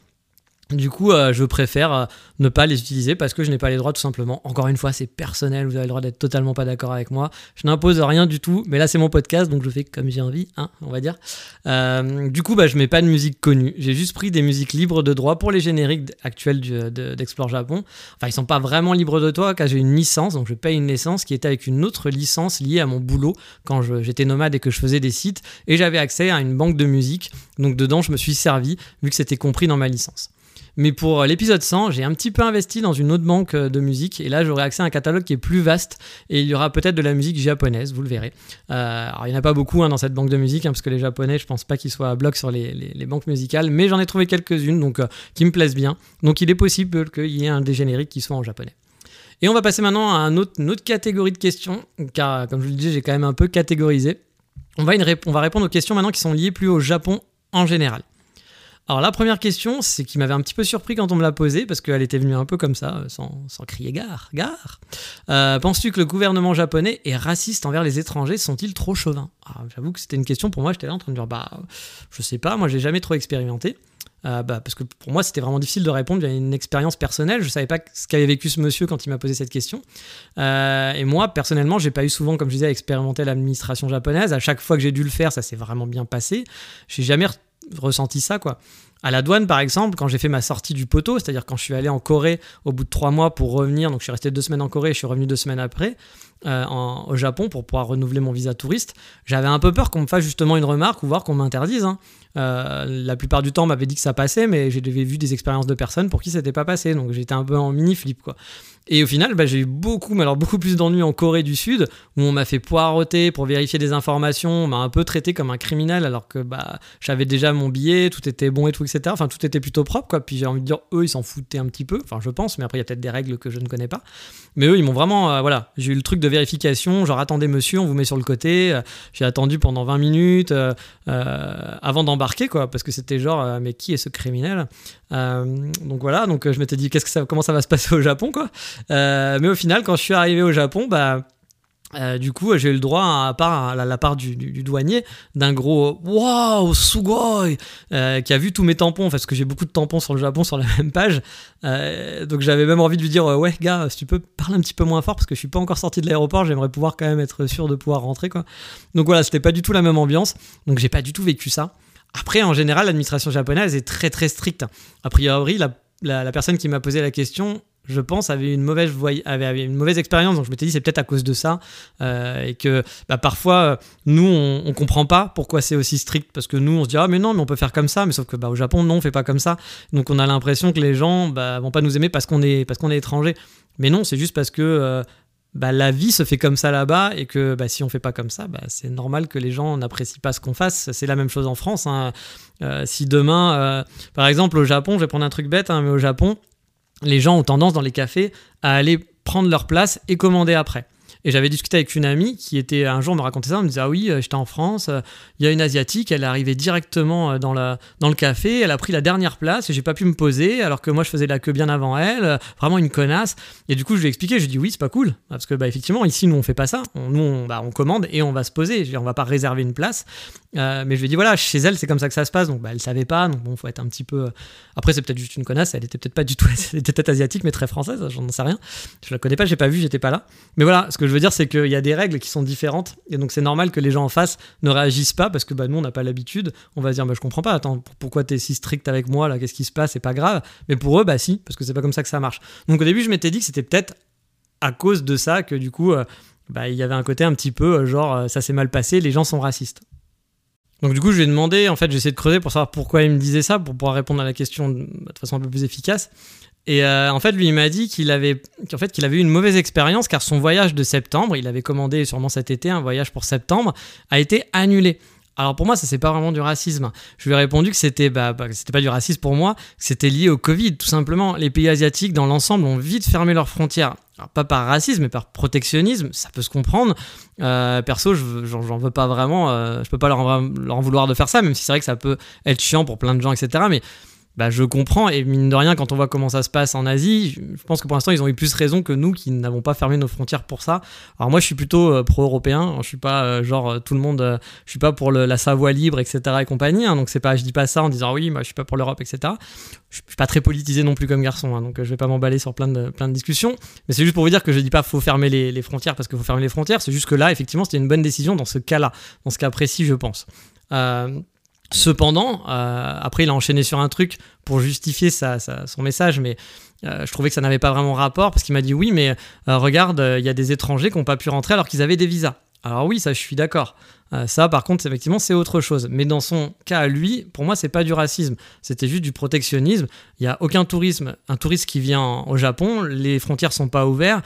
Du coup, euh, je préfère euh, ne pas les utiliser parce que je n'ai pas les droits tout simplement. Encore une fois, c'est personnel, vous avez le droit d'être totalement pas d'accord avec moi. Je n'impose rien du tout, mais là c'est mon podcast, donc je fais comme j'ai envie, hein, on va dire. Euh, du coup, bah, je mets pas de musique connue. J'ai juste pris des musiques libres de droit pour les génériques actuels d'Explore Japon. Enfin, ils sont pas vraiment libres de droit car j'ai une licence, donc je paye une licence qui était avec une autre licence liée à mon boulot quand j'étais nomade et que je faisais des sites. Et j'avais accès à une banque de musique, donc dedans je me suis servi vu que c'était compris dans ma licence. Mais pour euh, l'épisode 100, j'ai un petit peu investi dans une autre banque euh, de musique et là j'aurai accès à un catalogue qui est plus vaste et il y aura peut-être de la musique japonaise, vous le verrez. Euh, alors il n'y en a pas beaucoup hein, dans cette banque de musique hein, parce que les japonais, je pense pas qu'ils soient à bloc sur les, banques musicales, mais j'en ai trouvé quelques-unes donc qui me plaisent bien. Donc il est possible qu'il y ait un des génériques qui soit en japonais. Et on va passer maintenant à une autre catégorie de questions car comme je vous le disais, j'ai quand même un peu catégorisé. On va répondre aux questions maintenant qui sont liées plus au Japon en général. Alors la première question, c'est qui m'avait un petit peu surpris quand on me l'a posée, parce qu'elle était venue un peu comme ça, sans, crier gare, gare. Euh, penses-tu que le gouvernement japonais est raciste envers les étrangers? Sont-ils trop chauvins? Ah, J'avoue que c'était une question pour moi, j'étais là en train de dire, bah je sais pas, moi j'ai jamais trop expérimenté. Euh, bah, parce que pour moi, c'était vraiment difficile de répondre. J'avais une expérience personnelle. Je savais pas ce qu'avait vécu ce monsieur quand il m'a posé cette question. Euh, et moi, personnellement, j'ai pas eu souvent, comme je disais, à expérimenter l'administration japonaise. À chaque fois que j'ai dû le faire, ça s'est vraiment bien passé. J'ai jamais ressenti ça, quoi. À la douane, par exemple, quand j'ai fait ma sortie du poteau, c'est-à-dire quand je suis allé en Corée au bout de trois mois pour revenir, donc je suis resté deux semaines en Corée, je suis revenu deux semaines après, euh, au Japon pour pouvoir renouveler mon visa touriste, j'avais un peu peur qu'on me fasse justement une remarque ou voir qu'on m'interdise. Hein. Euh, la plupart du temps, on m'avait dit que ça passait, mais j'ai vu des expériences de personnes pour qui ça n'était pas passé, donc j'étais un peu en mini flip quoi. Et au final, bah, j'ai eu beaucoup, mais alors beaucoup plus d'ennuis en Corée du Sud, où on m'a fait poireauter pour vérifier des informations, on m'a un peu traité comme un criminel, alors que bah, j'avais déjà mon billet, tout était bon et tout, etc. Enfin, tout était plutôt propre, quoi. Puis j'ai envie de dire, eux, ils s'en foutaient un petit peu, enfin, je pense, mais après, il y a peut-être des règles que je ne connais pas. Mais eux, ils m'ont vraiment, euh, voilà, j'ai eu le truc de vérification, genre, attendez, monsieur, on vous met sur le côté. Euh, j'ai attendu pendant 20 minutes euh, avant d'embarquer, quoi, parce que c'était genre, mais qui est ce criminel Donc voilà, donc je m'étais dit, qu'est-ce que ça, comment ça va se passer au Japon, quoi. Euh, mais au final, quand je suis arrivé au Japon, bah, euh, du coup, j'ai eu le droit, à part la, part du, douanier, d'un gros Waouh, sugoi euh, qui a vu tous mes tampons, parce que j'ai beaucoup de tampons sur le Japon sur la même page. donc j'avais même envie de lui dire Ouais, gars, si tu peux parler un petit peu moins fort, parce que je suis pas encore sorti de l'aéroport, j'aimerais pouvoir quand même être sûr de pouvoir rentrer. Quoi. Donc voilà, c'était pas du tout la même ambiance, donc j'ai pas du tout vécu ça. Après, en général, l'administration japonaise est très très stricte. A priori, la personne qui m'a posé la question je pense, avait une mauvaise, avait, une mauvaise expérience. Donc je m'étais dit, c'est peut-être à cause de ça. Euh, et que bah, parfois, euh, nous, on, ne comprend pas pourquoi c'est aussi strict. Parce que nous, on se dit, ah, mais non, mais on peut faire comme ça. Mais sauf que bah, au Japon, non, on fait pas comme ça. Donc on a l'impression que les gens bah, vont pas nous aimer parce qu'on est, parce est étranger. Mais non, c'est juste parce que euh, bah, la vie se fait comme ça là-bas et que si on fait pas comme ça, c'est normal que les gens n'apprécient pas ce qu'on fasse. C'est la même chose en France. Hein. si demain, par exemple au Japon, je vais prendre un truc bête, hein, mais au Japon, les gens ont tendance dans les cafés à aller prendre leur place et commander après. Et j'avais discuté avec une amie qui était un jour me racontait ça, elle me disait ah oui euh, j'étais en France, euh, il y a une asiatique, elle est arrivée directement euh, dans, la, dans le café, elle a pris la dernière place et j'ai pas pu me poser alors que moi je faisais la queue bien avant elle, vraiment une connasse. Et du coup je lui ai expliqué, je lui ai dit oui c'est pas cool parce que bah effectivement ici nous on fait pas ça, nous on, bah, on commande et on va se poser, on va pas réserver une place. mais je lui ai dit voilà chez elle c'est comme ça que ça se passe donc bah, elle savait pas donc bon faut être un petit peu. Après c'est peut-être juste une connasse, elle était peut-être pas du tout, <laughs> elle était peut-être asiatique mais très française, j'en sais rien. Je la connais pas, j'ai pas vu, j'étais pas là. Mais voilà ce que je veux dire c'est qu'il y a des règles qui sont différentes et donc c'est normal que les gens en face ne réagissent pas parce que bah, nous on n'a pas l'habitude. On va se dire bah, je comprends pas, attends pourquoi t'es si strict avec moi là, qu'est-ce qui se passe, c'est pas grave. Mais pour eux bah si parce que c'est pas comme ça que ça marche. Donc au début je m'étais dit que c'était peut-être à cause de ça que du coup euh, bah, il y avait un côté un petit peu euh, genre euh, ça s'est mal passé, les gens sont racistes. Donc du coup, je lui ai demandé, en fait, j'ai essayé de creuser pour savoir pourquoi il me disait ça, pour pouvoir répondre à la question de façon un peu plus efficace. Et euh, en fait, lui, il m'a dit qu'il avait, qu'en fait, qu'il avait eu une mauvaise expérience car son voyage de septembre, il avait commandé sûrement cet été un voyage pour septembre, a été annulé. Alors pour moi, ça c'est pas vraiment du racisme. Je lui ai répondu que c'était bah, bah pas du racisme pour moi, que c'était lié au Covid, tout simplement. Les pays asiatiques, dans l'ensemble, ont vite fermé leurs frontières. Alors, pas par racisme, mais par protectionnisme, ça peut se comprendre. Euh, perso, j'en veux pas vraiment. Euh, je peux pas leur leur en vouloir de faire ça, même si c'est vrai que ça peut être chiant pour plein de gens, etc. Mais bah, je comprends. Et mine de rien, quand on voit comment ça se passe en Asie, je pense que pour l'instant, ils ont eu plus raison que nous qui n'avons pas fermé nos frontières pour ça. Alors moi, je suis plutôt euh, pro-européen. Je suis pas euh, genre euh, tout le monde. je suis pas pour la Savoie libre, etc. et compagnie. Hein. donc c'est pas, je dis pas ça en disant oui, moi je suis pas pour l'Europe, etc. Je suis pas très politisé non plus comme garçon. Hein. donc je vais pas m'emballer sur plein de plein de discussions. Mais c'est juste pour vous dire que je dis pas faut fermer les, frontières parce qu'il faut fermer les frontières. C'est juste que là, effectivement, c'était une bonne décision dans ce cas-là, dans ce cas précis, je pense. Euh, Cependant, euh, après, il a enchaîné sur un truc pour justifier son message, mais euh, je trouvais que ça n'avait pas vraiment rapport parce qu'il m'a dit oui, mais euh, regarde, il y a des étrangers qui n'ont pas pu rentrer alors qu'ils avaient des visas. Alors oui, ça, je suis d'accord. ça, par contre, effectivement, c'est autre chose. Mais dans son cas, lui, pour moi, c'est pas du racisme. C'était juste du protectionnisme. Il n'y a aucun tourisme. Un touriste qui vient au Japon, les frontières sont pas ouvertes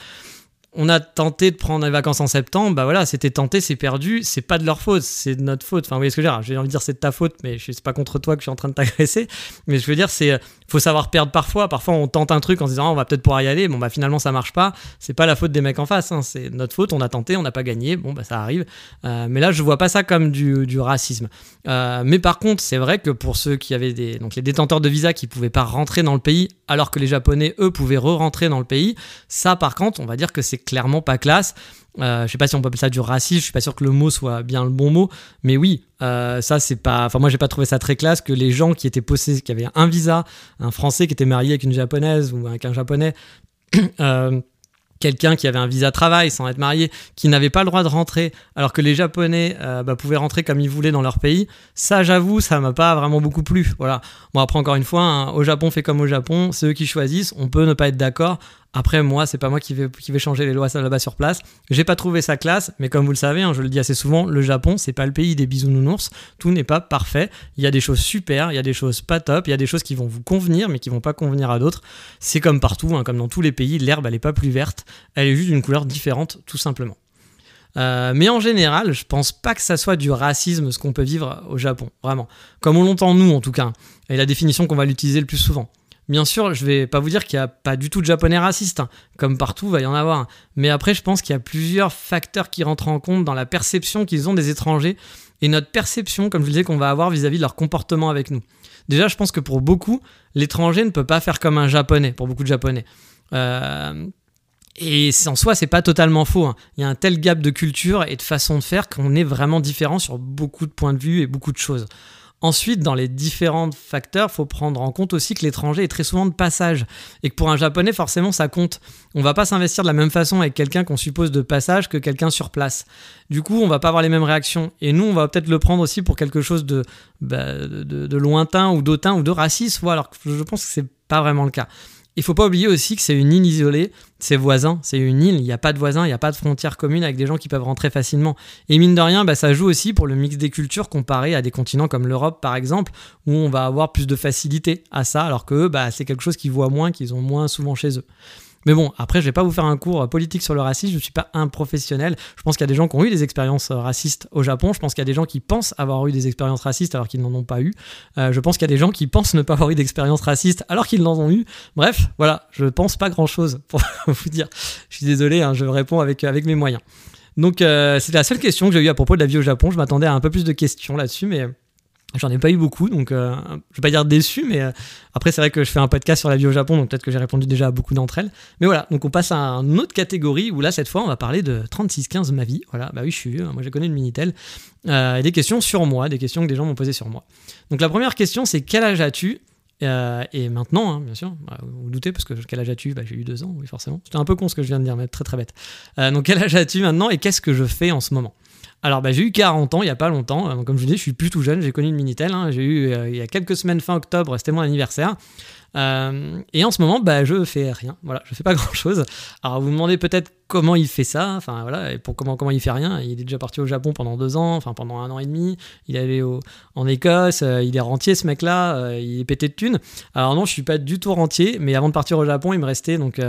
on a tenté de prendre des vacances en septembre, bah voilà, c'était tenté, c'est perdu, c'est pas de leur faute, c'est de notre faute. Enfin, vous voyez ce que je veux dire J'ai envie de dire c'est de ta faute, mais je suis pas contre toi que je suis en train de t'agresser. Mais je veux dire, c'est faut savoir perdre parfois. Parfois, on tente un truc en se disant ah, on va peut-être pouvoir y aller. Bon, bah finalement, ça marche pas. C'est pas la faute des mecs en face, hein. c'est notre faute. On a tenté, on n'a pas gagné. Bon, bah ça arrive. Euh, mais là, je vois pas ça comme du, racisme. Euh, mais par contre, c'est vrai que pour ceux qui avaient des donc les détenteurs de visa qui pouvaient pas rentrer dans le pays, alors que les Japonais eux pouvaient re-rentrer dans le pays, ça, par contre, on va dire que c'est clairement pas classe. Euh, je sais pas si on peut appeler ça du racisme, je suis pas sûr que le mot soit bien le bon mot, mais oui, euh, ça c'est pas. Enfin, moi j'ai pas trouvé ça très classe que les gens qui étaient possédés, qui avaient un visa, un français qui était marié avec une japonaise ou avec un japonais, <coughs> euh, quelqu'un qui avait un visa travail sans être marié, qui n'avait pas le droit de rentrer, alors que les Japonais euh, bah, pouvaient rentrer comme ils voulaient dans leur pays, ça j'avoue, ça m'a pas vraiment beaucoup plu. Voilà. Bon après encore une fois, hein, au Japon fait comme au Japon, c'est eux qui choisissent, on peut ne pas être d'accord, après, moi, c'est pas moi qui vais, changer les lois là-bas sur place. J'ai pas trouvé ça classe, mais comme vous le savez, hein, je le dis assez souvent, le Japon, c'est pas le pays des bisounours. Tout n'est pas parfait. Il y a des choses super, il y a des choses pas top, il y a des choses qui vont vous convenir, mais qui vont pas convenir à d'autres. C'est comme partout, hein, comme dans tous les pays, l'herbe, elle est pas plus verte, elle est juste d'une couleur différente, tout simplement. Euh, mais en général, je pense pas que ça soit du racisme ce qu'on peut vivre au Japon, vraiment. Comme on l'entend nous en tout cas, et la définition qu'on va l'utiliser le plus souvent. Bien sûr, je vais pas vous dire qu'il n'y a pas du tout de japonais racistes, hein. comme partout, va y en avoir. Mais après, je pense qu'il y a plusieurs facteurs qui rentrent en compte dans la perception qu'ils ont des étrangers et notre perception, comme je le disais, qu'on va avoir vis-à-vis de leur comportement avec nous. Déjà, je pense que pour beaucoup, l'étranger ne peut pas faire comme un japonais, pour beaucoup de japonais. Euh, et en soi, c'est pas totalement faux. Hein. Il y a un tel gap de culture et de façon de faire qu'on est vraiment différent sur beaucoup de points de vue et beaucoup de choses. Ensuite, dans les différents facteurs, faut prendre en compte aussi que l'étranger est très souvent de passage et que pour un japonais, forcément, ça compte. On va pas s'investir de la même façon avec quelqu'un qu'on suppose de passage que quelqu'un sur place. Du coup, on va pas avoir les mêmes réactions. Et nous, on va peut-être le prendre aussi pour quelque chose de, bah, de, lointain ou d'autant ou de raciste, alors que je pense que c'est pas vraiment le cas. Il faut pas oublier aussi que c'est une île isolée, c'est voisin, c'est une île, il n'y a pas de voisins, il n'y a pas de frontières communes avec des gens qui peuvent rentrer facilement. Et mine de rien, bah, ça joue aussi pour le mix des cultures comparé à des continents comme l'Europe par exemple, où on va avoir plus de facilité à ça, alors que bah, c'est quelque chose qu'ils voient moins, qu'ils ont moins souvent chez eux. Mais bon, après, je vais pas vous faire un cours politique sur le racisme, je ne suis pas un professionnel. Je pense qu'il y a des gens qui ont eu des expériences euh, racistes au Japon, je pense qu'il y a des gens qui pensent avoir eu des expériences racistes alors qu'ils n'en ont pas eu. Euh, je pense qu'il y a des gens qui pensent ne pas avoir eu d'expérience raciste alors qu'ils en ont eu. Bref, voilà, je pense pas grand-chose <laughs> pour vous dire. Je suis désolé, hein, je réponds avec, avec mes moyens. Donc, euh, c'était la seule question que j'ai eue à propos de la vie au Japon. Je m'attendais à un peu plus de questions là-dessus, mais J'en ai pas eu beaucoup, donc euh, je vais pas dire déçu, mais euh, après c'est vrai que je fais un podcast sur la vie au Japon, donc peut-être que j'ai répondu déjà à beaucoup d'entre elles. Mais voilà, donc on passe à une autre catégorie où là cette fois on va parler de 3615 ma vie. Voilà, bah oui je suis vieux, hein, moi j'ai connu le Minitel. Euh, et des questions sur moi, des questions que des gens m'ont posées sur moi. Donc la première question c'est quel âge as-tu? Et maintenant, hein, bien sûr, bah, vous, vous doutez, parce que quel âge as-tu? Bah, J'ai eu deux ans, oui, forcément. C'était un peu con ce que je viens de dire, mais très très bête. donc, quel âge as-tu maintenant et qu'est-ce que je fais en ce moment? Alors, bah, j'ai eu 40 ans il n'y a pas longtemps. Euh, comme je vous dis, je suis plus tout jeune. J'ai connu le Minitel. Hein. J'ai eu euh, il y a quelques semaines, fin octobre, c'était mon anniversaire. Euh, et en ce moment, bah, je fais rien. Voilà, je fais pas <laughs> grand chose. Alors, vous me demandez peut-être comment il fait ça. Enfin, voilà, et pour comment, comment il fait rien. Il est déjà parti au Japon pendant deux ans, enfin, pendant un an et demi. Il est allé en Écosse. il est rentier, ce mec-là. il est pété de thunes. Alors, non, je suis pas du tout rentier. Mais avant de partir au Japon, il me restait donc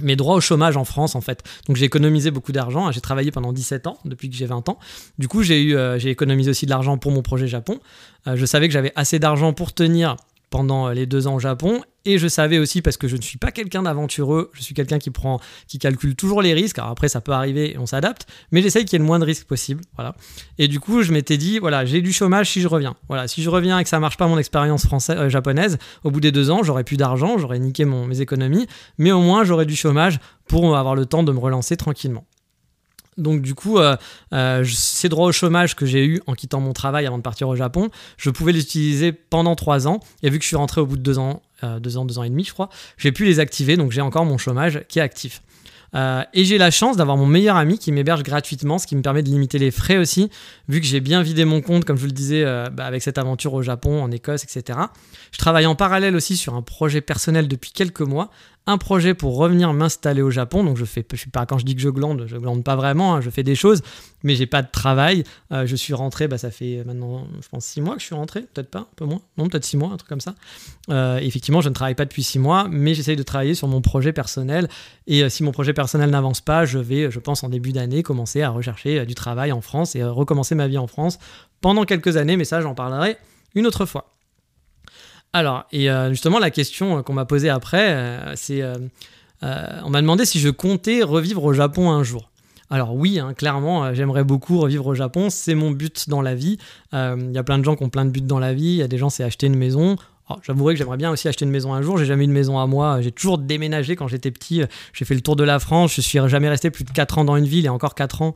mes droits au chômage en France en fait. Donc j'ai économisé beaucoup d'argent, j'ai travaillé pendant 17 ans depuis que j'ai 20 ans. Du coup, j'ai eu euh, j'ai économisé aussi de l'argent pour mon projet Japon. Euh, je savais que j'avais assez d'argent pour tenir pendant euh, les deux ans au Japon. Et je savais aussi, parce que je ne suis pas quelqu'un d'aventureux, je suis quelqu'un qui prend, qui calcule toujours les risques. Alors après, ça peut arriver et on s'adapte, mais j'essaye qu'il y ait le moins de risques possible. Voilà. Et du coup, je m'étais dit, voilà, j'ai du chômage si je reviens. Voilà, si je reviens et que ça marche pas mon expérience française, euh, japonaise, au bout des deux ans, j'aurais plus d'argent, j'aurais niqué mon, mes économies, mais au moins j'aurais du chômage pour avoir le temps de me relancer tranquillement. Donc du coup, euh, euh, ces droits au chômage que j'ai eu en quittant mon travail avant de partir au Japon, je pouvais les utiliser pendant trois ans. Et vu que je suis rentré au bout de deux ans, euh, deux ans, deux ans et demi, je crois, j'ai pu les activer. Donc j'ai encore mon chômage qui est actif. Et j'ai la chance d'avoir mon meilleur ami qui m'héberge gratuitement, ce qui me permet de limiter les frais aussi, vu que j'ai bien vidé mon compte, comme je vous le disais, bah, avec cette aventure au Japon, en Écosse, etc. Je travaille en parallèle aussi sur un projet personnel depuis quelques mois, un projet pour revenir m'installer au Japon. Donc je fais, je suis pas quand je dis que je glande, je glande pas vraiment. Hein, je fais des choses, mais j'ai pas de travail. Euh, je suis rentré, bah, ça fait maintenant, je pense six mois que je suis rentré, peut-être pas, un peu moins, non peut-être six mois, un truc comme ça. Euh, effectivement, je ne travaille pas depuis six mois, mais j'essaye de travailler sur mon projet personnel. Et euh, si mon projet personnel n'avance pas, je vais, je pense en début d'année, commencer à rechercher du travail en France et recommencer ma vie en France pendant quelques années. Mais ça, j'en parlerai une autre fois. Alors, et euh, justement, la question qu'on m'a posée après, euh, c'est euh, on m'a demandé si je comptais revivre au Japon un jour. Alors oui, hein, clairement, j'aimerais beaucoup revivre au Japon, c'est mon but dans la vie. Il y a plein de gens qui ont plein de buts dans la vie, il y a des gens c'est acheter une maison. J'avouerai que j'aimerais bien aussi acheter une maison un jour, j'ai jamais eu de maison à moi, j'ai toujours déménagé quand j'étais petit, j'ai fait le tour de la France, je suis jamais resté plus de 4 ans dans une ville et encore 4 ans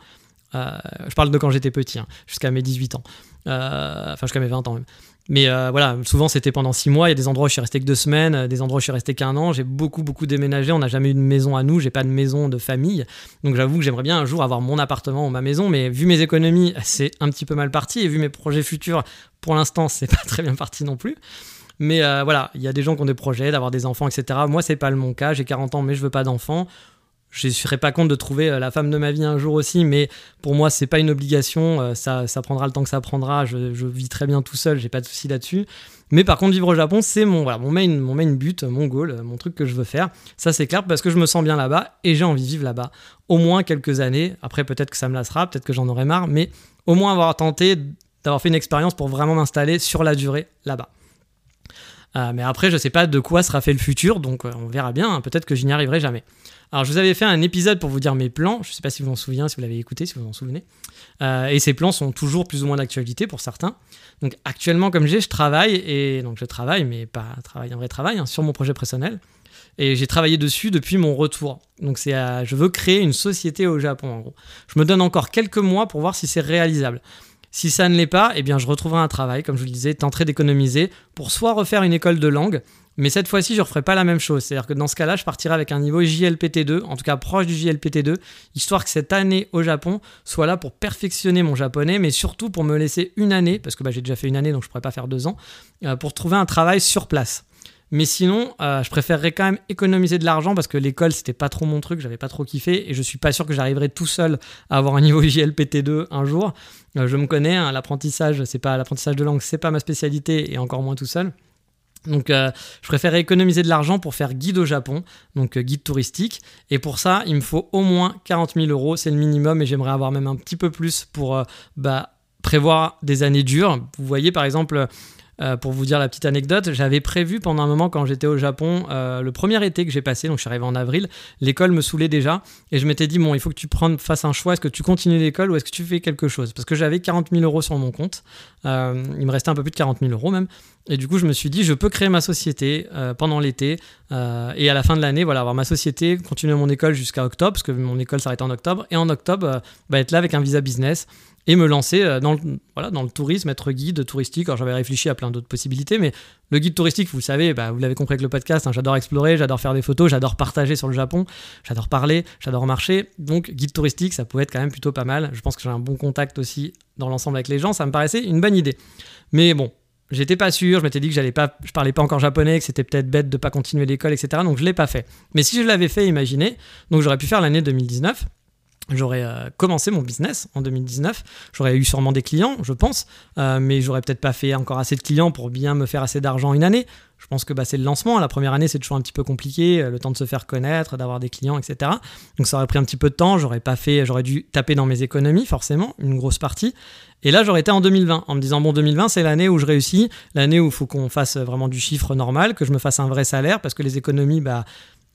je parle de quand j'étais petit, hein, jusqu'à mes 18 ans. enfin, jusqu'à mes 20 ans même. Mais euh, voilà, souvent c'était pendant six mois. Il y a des endroits où je suis resté que deux semaines, euh, des endroits où je suis resté qu'un an. J'ai beaucoup, beaucoup déménagé. On n'a jamais eu de maison à nous. J'ai pas de maison de famille. Donc j'avoue que j'aimerais bien un jour avoir mon appartement ou ma maison. Mais vu mes économies, c'est un petit peu mal parti. Et vu mes projets futurs, pour l'instant, c'est <laughs> pas très bien parti non plus. Mais euh, voilà, il y a des gens qui ont des projets d'avoir des enfants, etc. Moi, c'est pas mon cas. J'ai 40 ans, mais je veux pas d'enfants je ne serais pas compte de trouver euh, la femme de ma vie un jour aussi, mais pour moi, c'est pas une obligation. Euh, ça, ça prendra le temps que ça prendra. Je, vis très bien tout seul, j'ai pas de souci là-dessus. Mais par contre, vivre au Japon, c'est mon, voilà, mon, main, mon main but, mon goal, mon truc que je veux faire. Ça, c'est clair parce que je me sens bien là-bas et j'ai envie de vivre là-bas au moins quelques années. Après, peut-être que ça me lassera, peut-être que j'en aurai marre, mais au moins avoir tenté d'avoir fait une expérience pour vraiment m'installer sur la durée là-bas. Euh, mais après, je sais pas de quoi sera fait le futur, donc on verra bien. Hein. peut-être que je n'y arriverai jamais. Alors, je vous avais fait un épisode pour vous dire mes plans. Je ne sais pas si vous vous en souvenez, si vous l'avez écouté, si vous vous en souvenez. Euh, et ces plans sont toujours plus ou moins d'actualité pour certains. Donc, actuellement, comme j'ai, je travaille, et donc je travaille, mais pas travail, un vrai travail, hein, sur mon projet personnel. Et j'ai travaillé dessus depuis mon retour. Donc, c'est, je veux créer une société au Japon, en gros. Je me donne encore quelques mois pour voir si c'est réalisable. Si ça ne l'est pas, eh bien, je retrouverai un travail, comme je vous le disais, tenterai d'économiser pour soit refaire une école de langue, mais cette fois-ci, je ne referai pas la même chose. C'est-à-dire que dans ce cas-là, je partirai avec un niveau JLPT2, en tout cas proche du JLPT2, histoire que cette année au Japon soit là pour perfectionner mon japonais, mais surtout pour me laisser une année, parce que bah, j'ai déjà fait une année, donc je ne pourrais pas faire deux ans, euh, pour trouver un travail sur place. Mais sinon, euh, je préférerais quand même économiser de l'argent parce que l'école, c'était pas trop mon truc, j'avais pas trop kiffé et je suis pas sûr que j'arriverai tout seul à avoir un niveau <laughs> JLPT2 un jour. Euh, je me connais, hein, l'apprentissage, c'est pas l'apprentissage de langue, c'est pas ma spécialité et encore moins tout seul. Donc, euh, je préfère économiser de l'argent pour faire guide au Japon, donc guide touristique. Et pour ça, il me faut au moins 40 000 euros, c'est le minimum, et j'aimerais avoir même un petit peu plus pour bah, prévoir des années dures. Vous voyez, par exemple, euh, pour vous dire la petite anecdote, j'avais prévu pendant un moment quand j'étais au Japon, euh, le premier été que j'ai passé, donc je suis arrivé en avril, l'école me saoulait déjà et je m'étais dit bon, il faut que tu fasses un choix, est-ce que tu continues l'école ou est-ce que tu fais quelque chose? Parce que j'avais 40 000 euros sur mon compte, euh, il me restait un peu plus de 40 000 euros même, et du coup je me suis dit je peux créer ma société pendant l'été et à la fin de l'année, voilà, avoir ma société, continuer mon école jusqu'à octobre, parce que mon école s'arrête en octobre, et en octobre, bah, être là avec un visa business et me lancer euh, dans le, voilà, dans le tourisme, être guide touristique. Alors j'avais réfléchi à plein d'autres possibilités, mais le guide touristique, vous savez, bah, vous l'avez compris avec le podcast, hein, j'adore explorer, j'adore faire des photos, j'adore partager sur le Japon, j'adore parler, j'adore marcher. Donc guide touristique, ça pouvait être quand même plutôt pas mal. Je pense que j'ai un bon contact aussi dans l'ensemble avec les gens, ça me paraissait une bonne idée. Mais bon, J'étais pas sûr, je m'étais dit que j'allais pas, je parlais pas encore japonais, que c'était peut-être bête de pas continuer l'école, etc. Donc je l'ai pas fait. Mais si je l'avais fait, imaginez, donc j'aurais pu faire l'année 2019 j'aurais euh, commencé mon business en 2019. J'aurais eu sûrement des clients, je pense, euh, mais j'aurais peut-être pas fait encore assez de clients pour bien me faire assez d'argent une année. Je pense que bah, c'est le lancement. La première année, c'est toujours un petit peu compliqué, euh, le temps de se faire connaître, d'avoir des clients, etc. Donc ça aurait pris un petit peu de temps. J'aurais pas fait, j'aurais dû taper dans mes économies, forcément, une grosse partie. Et là, j'aurais été en 2020, en me disant bon, 2020, c'est l'année où je réussis, l'année où il faut qu'on fasse vraiment du chiffre normal, que je me fasse un vrai salaire, parce que les économies, bah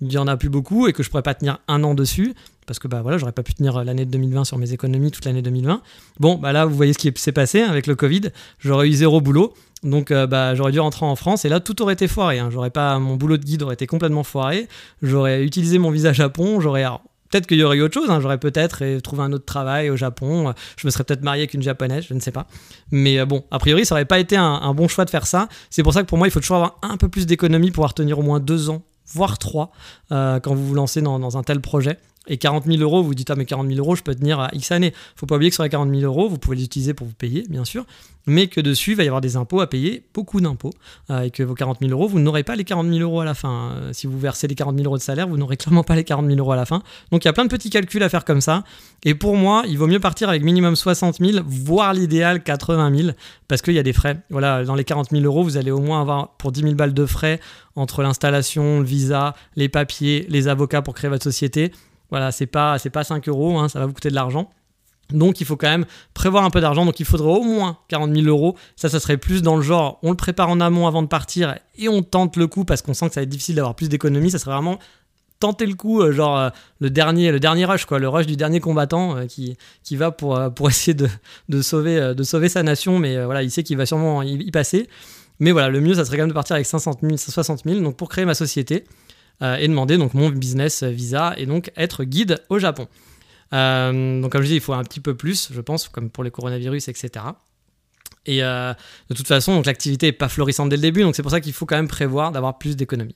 il y en a plus beaucoup et que je pourrais pas tenir un an dessus parce que bah voilà j'aurais pas pu tenir l'année de 2020 sur mes économies toute l'année 2020 bon bah là vous voyez ce qui s'est passé hein, avec le Covid j'aurais eu zéro boulot donc euh, bah j'aurais dû rentrer en France et là tout aurait été foiré hein. j'aurais pas mon boulot de guide aurait été complètement foiré j'aurais utilisé mon visa Japon j'aurais Peut-être qu'il y aurait eu autre chose, hein. j'aurais peut-être trouvé un autre travail au Japon, je me serais peut-être marié avec une japonaise, je ne sais pas. Mais euh, bon, a priori, ça aurait pas été un, bon choix de faire ça. C'est pour ça que pour moi, il faut toujours avoir un peu plus d'économie pour pouvoir tenir au moins deux ans voire 3 euh, quand vous vous lancez dans, un tel projet. Et 40 000 euros, vous dites, ah mais 40 000 euros, je peux tenir à X années. faut pas oublier que sur les 40 000 euros, vous pouvez les utiliser pour vous payer, bien sûr, mais que dessus, il va y avoir des impôts à payer, beaucoup d'impôts, euh, et que vos 40 000 euros, vous n'aurez pas les 40 000 euros à la fin. Euh, si vous versez les 40 000 euros de salaire, vous n'aurez clairement pas les 40 000 euros à la fin. Donc il y a plein de petits calculs à faire comme ça. Et pour moi, il vaut mieux partir avec minimum 60 000, voire l'idéal 80 000, parce qu'il y a des frais. Voilà, dans les 40 000 euros, vous allez au moins avoir pour 10 000 balles de frais entre l'installation, le visa, les papiers, les avocats pour créer votre société. Voilà, c'est pas, c'est pas 5 euros, hein, ça va vous coûter de l'argent. Donc il faut quand même prévoir un peu d'argent, donc il faudrait au moins 40 000 euros. Ça, ça serait plus dans le genre, on le prépare en amont avant de partir et on tente le coup parce qu'on sent que ça va être difficile d'avoir plus d'économies. Ça serait vraiment tenter le coup, euh, genre euh, le dernier, le dernier rush, quoi, le rush du dernier combattant euh, qui, qui va pour, pour <laughs> essayer de, de, sauver, de sauver sa nation, mais voilà, il sait qu'il va sûrement y, passer. Mais voilà, le mieux, ça serait quand même de partir avec 500 000, 60 000, donc pour créer ma société et demander donc mon business visa et donc être guide au Japon. donc comme je dis, il faut un petit peu plus, je pense, comme pour les coronavirus, etc. Et euh, de toute façon, l'activité est pas florissante dès le début, donc c'est pour ça qu'il faut quand même prévoir d'avoir plus d'économies.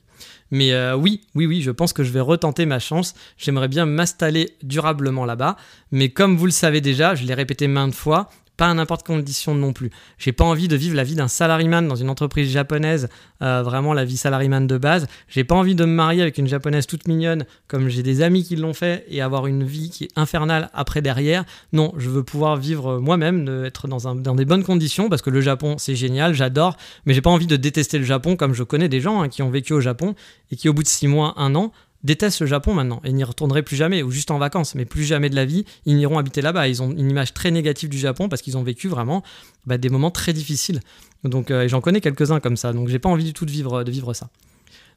Mais euh, oui, oui, oui, je pense que je vais retenter ma chance. J'aimerais bien m'installer durablement là-bas, mais comme vous le savez déjà, je l'ai répété maintes fois, pas à n'importe quelle condition non plus. J'ai pas envie de vivre la vie d'un salariman dans une entreprise japonaise, euh, vraiment la vie salariman de base. J'ai pas envie de me marier avec une japonaise toute mignonne, comme j'ai des amis qui l'ont fait, et avoir une vie qui est infernale après derrière. Non, je veux pouvoir vivre moi-même, être dans, dans, des bonnes conditions, parce que le Japon c'est génial, j'adore, mais j'ai pas envie de détester le Japon comme je connais des gens hein, qui ont vécu au Japon et qui au bout de six mois, un an, détestent le Japon maintenant et n'y retourneraient plus jamais, ou juste en vacances, mais plus jamais de la vie, ils n'iront habiter là-bas. Ils ont une image très négative du Japon parce qu'ils ont vécu vraiment bah, des moments très difficiles. Donc, euh, j'en connais quelques-uns comme ça, donc j'ai pas envie du tout de vivre, de vivre ça.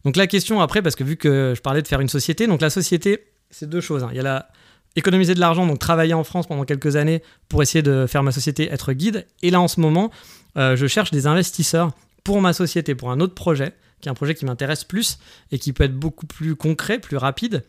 Donc la question après, parce que vu que je parlais de faire une société, donc la société, c'est deux choses. Hein. Il y a la économiser de l'argent, donc travailler en France pendant quelques années pour essayer de faire ma société être guide. Et là en ce moment, euh, je cherche des investisseurs pour ma société, pour un autre projet qui est un projet qui m'intéresse plus et qui peut être beaucoup plus concret, plus rapide,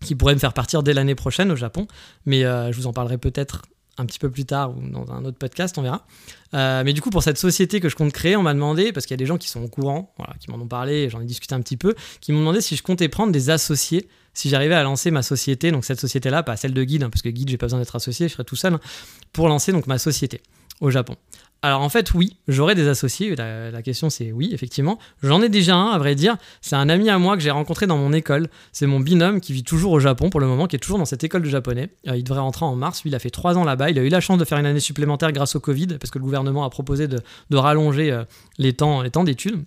qui pourrait me faire partir dès l'année prochaine au Japon. Mais euh, je vous en parlerai peut-être un petit peu plus tard ou dans un autre podcast, on verra. Euh, mais du coup, pour cette société que je compte créer, on m'a demandé, parce qu'il y a des gens qui sont au courant, voilà, qui m'en ont parlé, j'en ai discuté un petit peu, qui m'ont demandé si je comptais prendre des associés, si j'arrivais à lancer ma société, donc cette société-là, pas celle de guide, hein, parce que guide, j'ai pas besoin d'être associé, je serais tout seul, hein, pour lancer donc ma société au Japon. Alors en fait, oui, j'aurais des associés. La, question c'est oui, effectivement. J'en ai déjà un, à vrai dire. C'est un ami à moi que j'ai rencontré dans mon école. C'est mon binôme qui vit toujours au Japon pour le moment, qui est toujours dans cette école de japonais. Euh, il devrait rentrer en mars. Il a fait trois ans là-bas. Il a eu la chance de faire une année supplémentaire grâce au Covid, parce que le gouvernement a proposé de, rallonger euh, les temps, d'études.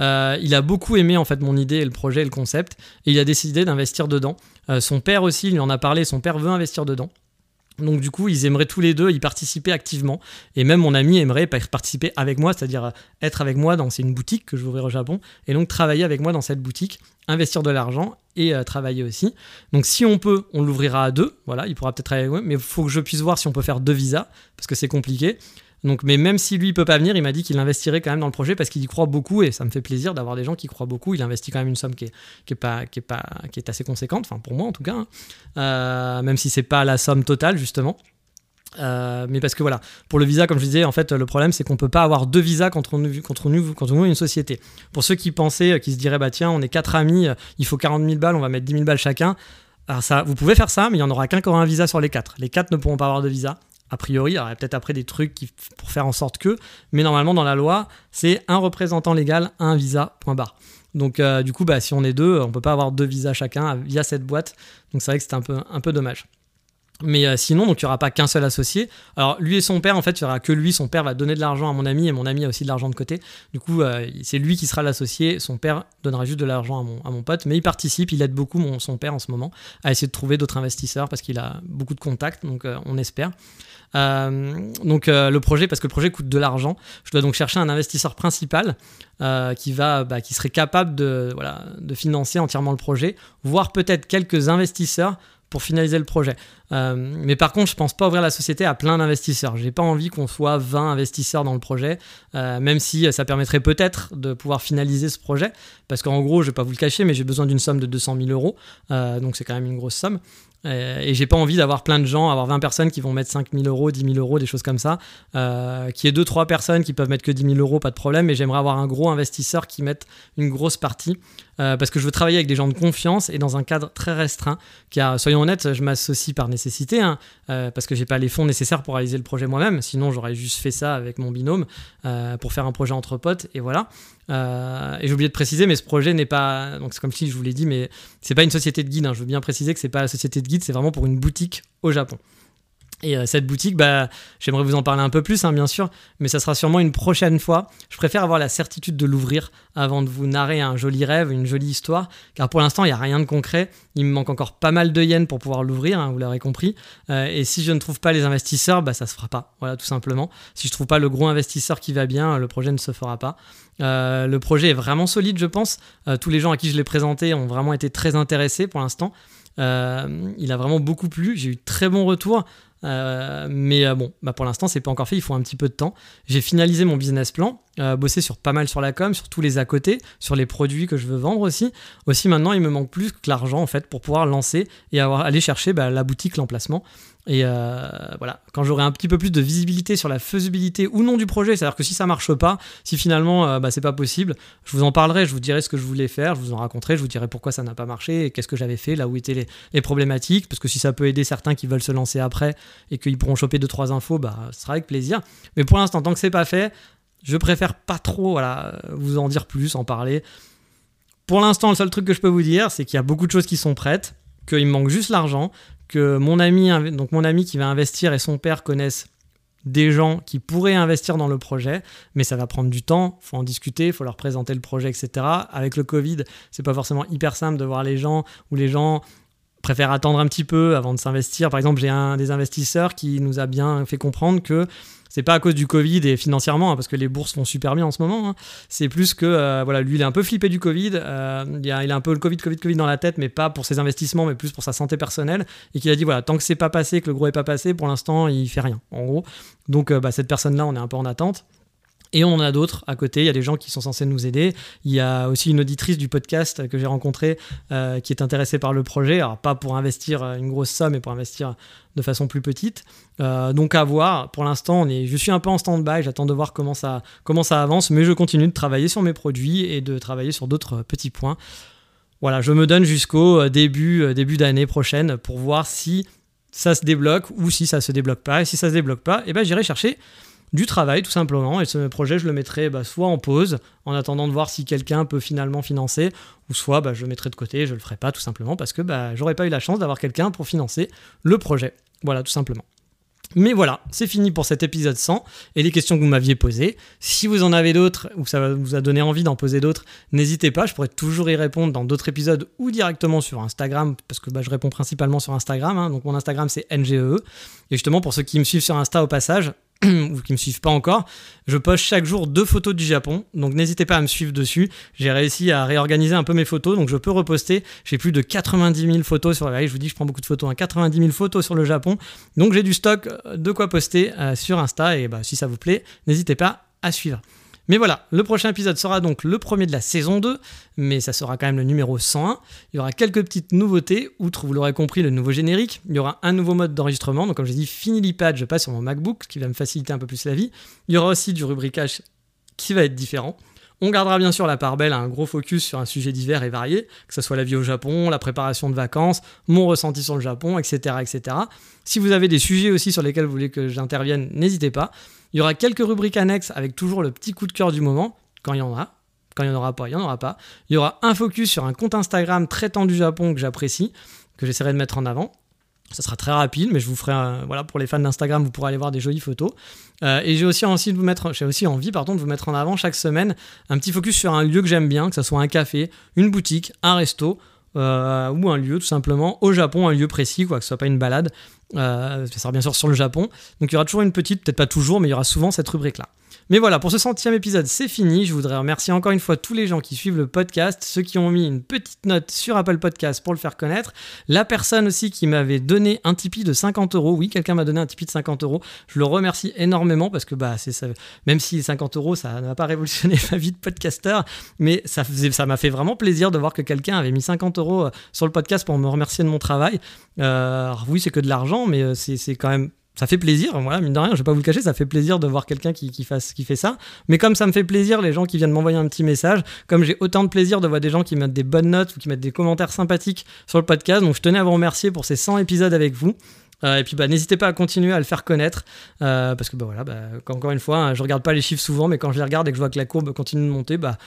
Euh, il a beaucoup aimé en fait mon idée, le projet, le concept, et il a décidé d'investir dedans. son père aussi, il lui en a parlé. Son père veut investir dedans. Donc du coup, ils aimeraient tous les deux y participer activement. Et même mon ami aimerait participer avec moi, c'est-à-dire euh, être avec moi dans une boutique que je vais au Japon, et donc travailler avec moi dans cette boutique, investir de l'argent et euh, travailler aussi. Donc si on peut, on l'ouvrira à deux. Voilà, il pourra peut-être travailler avec moi, mais il faut que je puisse voir si on peut faire deux visas, parce que c'est compliqué. Donc, mais même si lui peut pas venir, il m'a dit qu'il investirait quand même dans le projet parce qu'il y croit beaucoup et ça me fait plaisir d'avoir des gens qui croient beaucoup. Il investit quand même une somme qui est, qui est pas, qui est pas, qui est assez conséquente, enfin pour moi en tout cas, hein. euh, même si c'est pas la somme totale justement. Euh, mais parce que voilà, pour le visa, comme je disais, en fait, le problème c'est qu'on peut pas avoir deux visas contre nous, contre une société. Pour ceux qui pensaient, qui se diraient, bah tiens, on est quatre amis, il faut 40 000 balles, on va mettre 10 000 balles chacun. Alors ça, vous pouvez faire ça, mais il y en aura qu'un qui aura un visa sur les quatre. Les quatre ne pourront pas avoir de visa a priori. il y aurait peut-être après des trucs pour faire en sorte que, mais normalement dans la loi, c'est un représentant légal, un visa, point. Donc euh, du coup, bah, si on est deux, on peut pas avoir deux visas chacun via cette boîte. Donc c'est vrai que c'est un peu, un peu dommage. Mais euh, sinon, donc il n'y aura pas qu'un seul associé. Alors lui et son père, en fait, il n'y aura que lui. Son père va donner de l'argent à mon ami et mon ami a aussi de l'argent de côté. Du coup, euh, c'est lui qui sera l'associé. Son père donnera juste de l'argent à mon, à pote. Mais il participe, il aide beaucoup mon, son père en ce moment à essayer de trouver d'autres investisseurs parce qu'il a beaucoup de contacts. Donc on espère. Euh, donc euh, le projet, parce que le projet coûte de l'argent, je dois donc chercher un investisseur principal euh, qui, va, bah, qui serait capable de financer entièrement le projet, voire peut-être quelques investisseurs pour finaliser le projet. mais par contre, je pense pas ouvrir la société à plein d'investisseurs. J'ai pas envie qu'on soit 20 investisseurs dans le projet, même si ça permettrait peut-être de pouvoir finaliser ce projet. Parce qu'en gros, je vais pas vous le cacher, mais j'ai besoin d'une somme de 200 000 euros. donc c'est quand même une grosse somme. Euh, et j'ai pas envie d'avoir plein de gens, avoir 20 personnes qui vont mettre 5000 euros, 10 000 euros, des choses comme ça. Euh, qui est 2-3 personnes qui peuvent mettre que 10 000 euros, pas de problème. Mais j'aimerais avoir un gros investisseur qui mette une grosse partie. Euh, parce que je veux travailler avec des gens de confiance et dans un cadre très restreint. Car, soyons honnêtes, je m'associe par nécessité, hein, parce que j'ai pas les fonds nécessaires pour réaliser le projet moi-même. Sinon, j'aurais juste fait ça avec mon binôme pour faire un projet entre potes, et voilà. Euh, et j'ai oublié de préciser, mais ce projet n'est pas. Donc c'est comme si je vous l'ai dit, mais c'est pas une société de guide. Hein. Je veux bien préciser que c'est pas la société de guide, c'est vraiment pour une boutique au Japon. Et euh, cette boutique, bah, j'aimerais vous en parler un peu plus, hein, bien sûr, mais ça sera sûrement une prochaine fois. Je préfère avoir la certitude de l'ouvrir avant de vous narrer un joli rêve, une jolie histoire, car pour l'instant, il n'y a rien de concret. Il me manque encore pas mal de yens pour pouvoir l'ouvrir, hein, vous l'aurez compris. Euh, et si je ne trouve pas les investisseurs, bah, ça se fera pas, voilà, tout simplement. Si je trouve pas le gros investisseur qui va bien, le projet ne se fera pas. Euh, le projet est vraiment solide, je pense. tous les gens à qui je l'ai présenté ont vraiment été très intéressés pour l'instant. il a vraiment beaucoup plu, j'ai eu très bons retours. Euh, mais euh, bon, bah pour l'instant, c'est pas encore fait, il faut un petit peu de temps. J'ai finalisé mon business plan. bosser sur pas mal sur la com, sur tous les à côté, sur les produits que je veux vendre aussi. Aussi maintenant, il me manque plus que l'argent en fait pour pouvoir lancer et avoir, aller chercher bah, la boutique, l'emplacement. Et euh, voilà, quand j'aurai un petit peu plus de visibilité sur la faisabilité ou non du projet, c'est-à-dire que si ça marche pas, si finalement euh, bah, c'est pas possible, je vous en parlerai, je vous dirai ce que je voulais faire, je vous en raconterai, je vous dirai pourquoi ça n'a pas marché qu'est-ce que j'avais fait, là où étaient les, problématiques, parce que si ça peut aider certains qui veulent se lancer après et qu'ils pourront choper 2-3 infos, bah, ce sera avec plaisir. Mais pour l'instant, tant que c'est pas fait, je préfère pas trop vous en dire plus, en parler. Pour l'instant, le seul truc que je peux vous dire, c'est qu'il y a beaucoup de choses qui sont prêtes, qu'il me manque juste l'argent, mon ami, mon ami qui va investir et son père connaissent des gens qui pourraient investir dans le projet, mais ça va prendre du temps, faut en discuter, faut leur présenter le projet, etc. Avec le Covid, c'est pas forcément hyper simple de voir les gens ou les gens préfèrent attendre un petit peu avant de s'investir. Par exemple, j'ai un des investisseurs qui nous a bien fait comprendre que c'est pas à cause du Covid et financièrement, hein, parce que les bourses vont super bien en ce moment. Hein. C'est plus que, euh, voilà, lui, il est un peu flippé du Covid. Euh, il, a, un peu le Covid, Covid, Covid dans la tête, mais pas pour ses investissements, mais plus pour sa santé personnelle. Et qu'il a dit, voilà, tant que c'est pas passé, que le gros est pas passé, pour l'instant, il fait rien, en gros. Donc, euh, bah, cette personne-là, on est un peu en attente. Et on en a d'autres à côté. Il y a des gens qui sont censés nous aider. Il y a aussi une auditrice du podcast que j'ai rencontrée euh, qui est intéressée par le projet. Alors, pas pour investir une grosse somme, mais pour investir de façon plus petite. Euh, donc, à voir. Pour l'instant, je suis un peu en stand-by. J'attends de voir comment ça, comment ça avance. Mais je continue de travailler sur mes produits et de travailler sur d'autres petits points. Voilà, je me donne jusqu'au euh, début, début d'année prochaine pour voir si ça se débloque ou si ça se débloque pas. Et si ça se débloque pas, eh ben, j'irai chercher du travail tout simplement. Et ce projet, je le mettrai bah, soit en pause, en attendant de voir si quelqu'un peut finalement financer, ou soit bah, je le mettrai de côté, je le ferai pas tout simplement parce que bah, j'aurais pas eu la chance d'avoir quelqu'un pour financer le projet. Voilà, tout simplement. Mais voilà, c'est fini pour cet épisode 100 et les questions que vous m'aviez posées. Si vous en avez d'autres ou ça vous a donné envie d'en poser d'autres, n'hésitez pas, je pourrais toujours y répondre dans d'autres épisodes ou directement sur Instagram parce que je réponds principalement sur Instagram. Hein. donc mon Instagram c'est NGE. E. Et justement, pour ceux qui me suivent sur Insta au passage, ou qui me suivent pas encore, je poste chaque jour deux photos du Japon. Donc n'hésitez pas à me suivre dessus. J'ai réussi à réorganiser un peu mes photos, donc je peux reposter. J'ai plus de 90 000 photos sur. je vous dis, je prends beaucoup de photos, 90 hein. 000 photos sur le Japon. Donc j'ai du stock de quoi poster euh, sur Insta. Et bah, si ça vous plaît, n'hésitez pas à suivre. Mais voilà, le prochain épisode sera donc le premier de la saison 2, mais ça sera quand même le numéro 101. Il y aura quelques petites nouveautés, outre, vous l'aurez compris, le nouveau générique. Il y aura un nouveau mode d'enregistrement, donc comme j'ai dit, fini l'iPad, je passe sur mon MacBook, ce qui va me faciliter un peu plus la vie. Il y aura aussi du rubricage qui va être différent. On gardera bien sûr la part belle à un gros focus sur un sujet divers et varié, que ce soit la vie au Japon, la préparation de vacances, mon ressenti sur le Japon, etc. etc. Si vous avez des sujets aussi sur lesquels vous voulez que j'intervienne, n'hésitez pas. Il y aura quelques rubriques annexes avec toujours le petit coup de cœur du moment, quand il y en a. Quand il n'y en aura pas, il n'y en aura pas. Il y aura un focus sur un compte Instagram traitant du Japon que j'apprécie, que j'essaierai de mettre en avant. Ça sera très rapide, mais je vous ferai, voilà, pour les fans d'Instagram, vous pourrez aller voir des jolies photos. Euh, et j'ai aussi envie de vous mettre, aussi envie, de vous mettre en avant chaque semaine un petit focus sur un lieu que j'aime bien, que ce soit un café, une boutique, un resto, euh, ou un lieu tout simplement au Japon, un lieu précis, quoi, que ce soit pas une balade. Euh, ça sera bien sûr sur le Japon. Donc il y aura toujours une petite, peut-être pas toujours, mais il y aura souvent cette rubrique-là. Mais voilà, pour ce centième épisode, c'est fini. Je voudrais remercier encore une fois tous les gens qui suivent le podcast, ceux qui ont mis une petite note sur Apple Podcast pour le faire connaître, la personne aussi qui m'avait donné un Tipeee de 50 euros. Oui, quelqu'un m'a donné un Tipeee de 50 euros. Je le remercie énormément parce que bah, c'est ça, même si 50 euros, ça n'a pas révolutionné <laughs> ma vie de podcasteur, mais ça ça m'a fait vraiment plaisir de voir que quelqu'un avait mis 50 euros euh, sur le podcast pour me remercier de mon travail. Euh, oui, c'est que de l'argent, mais euh, c'est quand même ça fait plaisir, voilà, mine de rien, je vais pas vous le cacher, ça fait plaisir de voir quelqu'un qui, qui, qui fait ça. Mais comme ça me fait plaisir, les gens qui viennent m'envoyer un petit message, comme j'ai autant de plaisir de voir des gens qui mettent des bonnes notes ou qui mettent des commentaires sympathiques sur le podcast, donc je tenais à vous remercier pour ces 100 épisodes avec vous. Euh, et puis bah, n'hésitez pas à continuer à le faire connaître, euh, parce que bah, voilà, bah, encore une fois, hein, je regarde pas les chiffres souvent, mais quand je les regarde et que je vois que la courbe continue de monter, bah,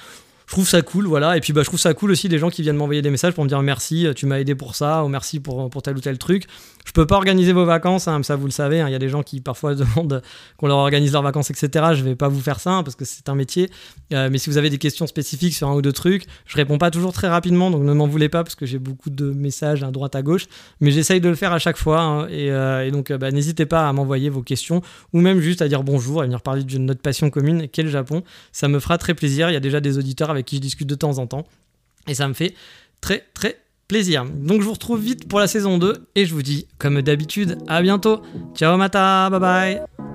je trouve ça cool, voilà. Et puis bah, je trouve ça cool aussi des gens qui viennent m'envoyer des messages pour me dire merci, tu m'as aidé pour ça, ou merci pour, pour tel ou tel truc. Je peux pas organiser vos vacances, hein, ça vous le savez. Hein. Il y a des gens qui parfois <laughs> demandent qu'on leur organise leurs vacances, etc. Je vais pas vous faire ça hein, parce que c'est un métier. Euh, mais si vous avez des questions spécifiques sur un ou deux trucs, je réponds pas toujours très rapidement, donc ne m'en voulez pas parce que j'ai beaucoup de messages à droite à gauche. Mais j'essaye de le faire à chaque fois. Euh, et, donc bah, n'hésitez pas à m'envoyer vos questions ou même juste à dire bonjour, à venir parler de notre passion commune, qui est le Japon. Ça me fera très plaisir. Il y a déjà des auditeurs avec qui je discute de temps en temps. Et ça me fait très très plaisir. Donc je vous retrouve vite pour la saison 2 et je vous dis, comme d'habitude, à bientôt. Ciao Mata, bye bye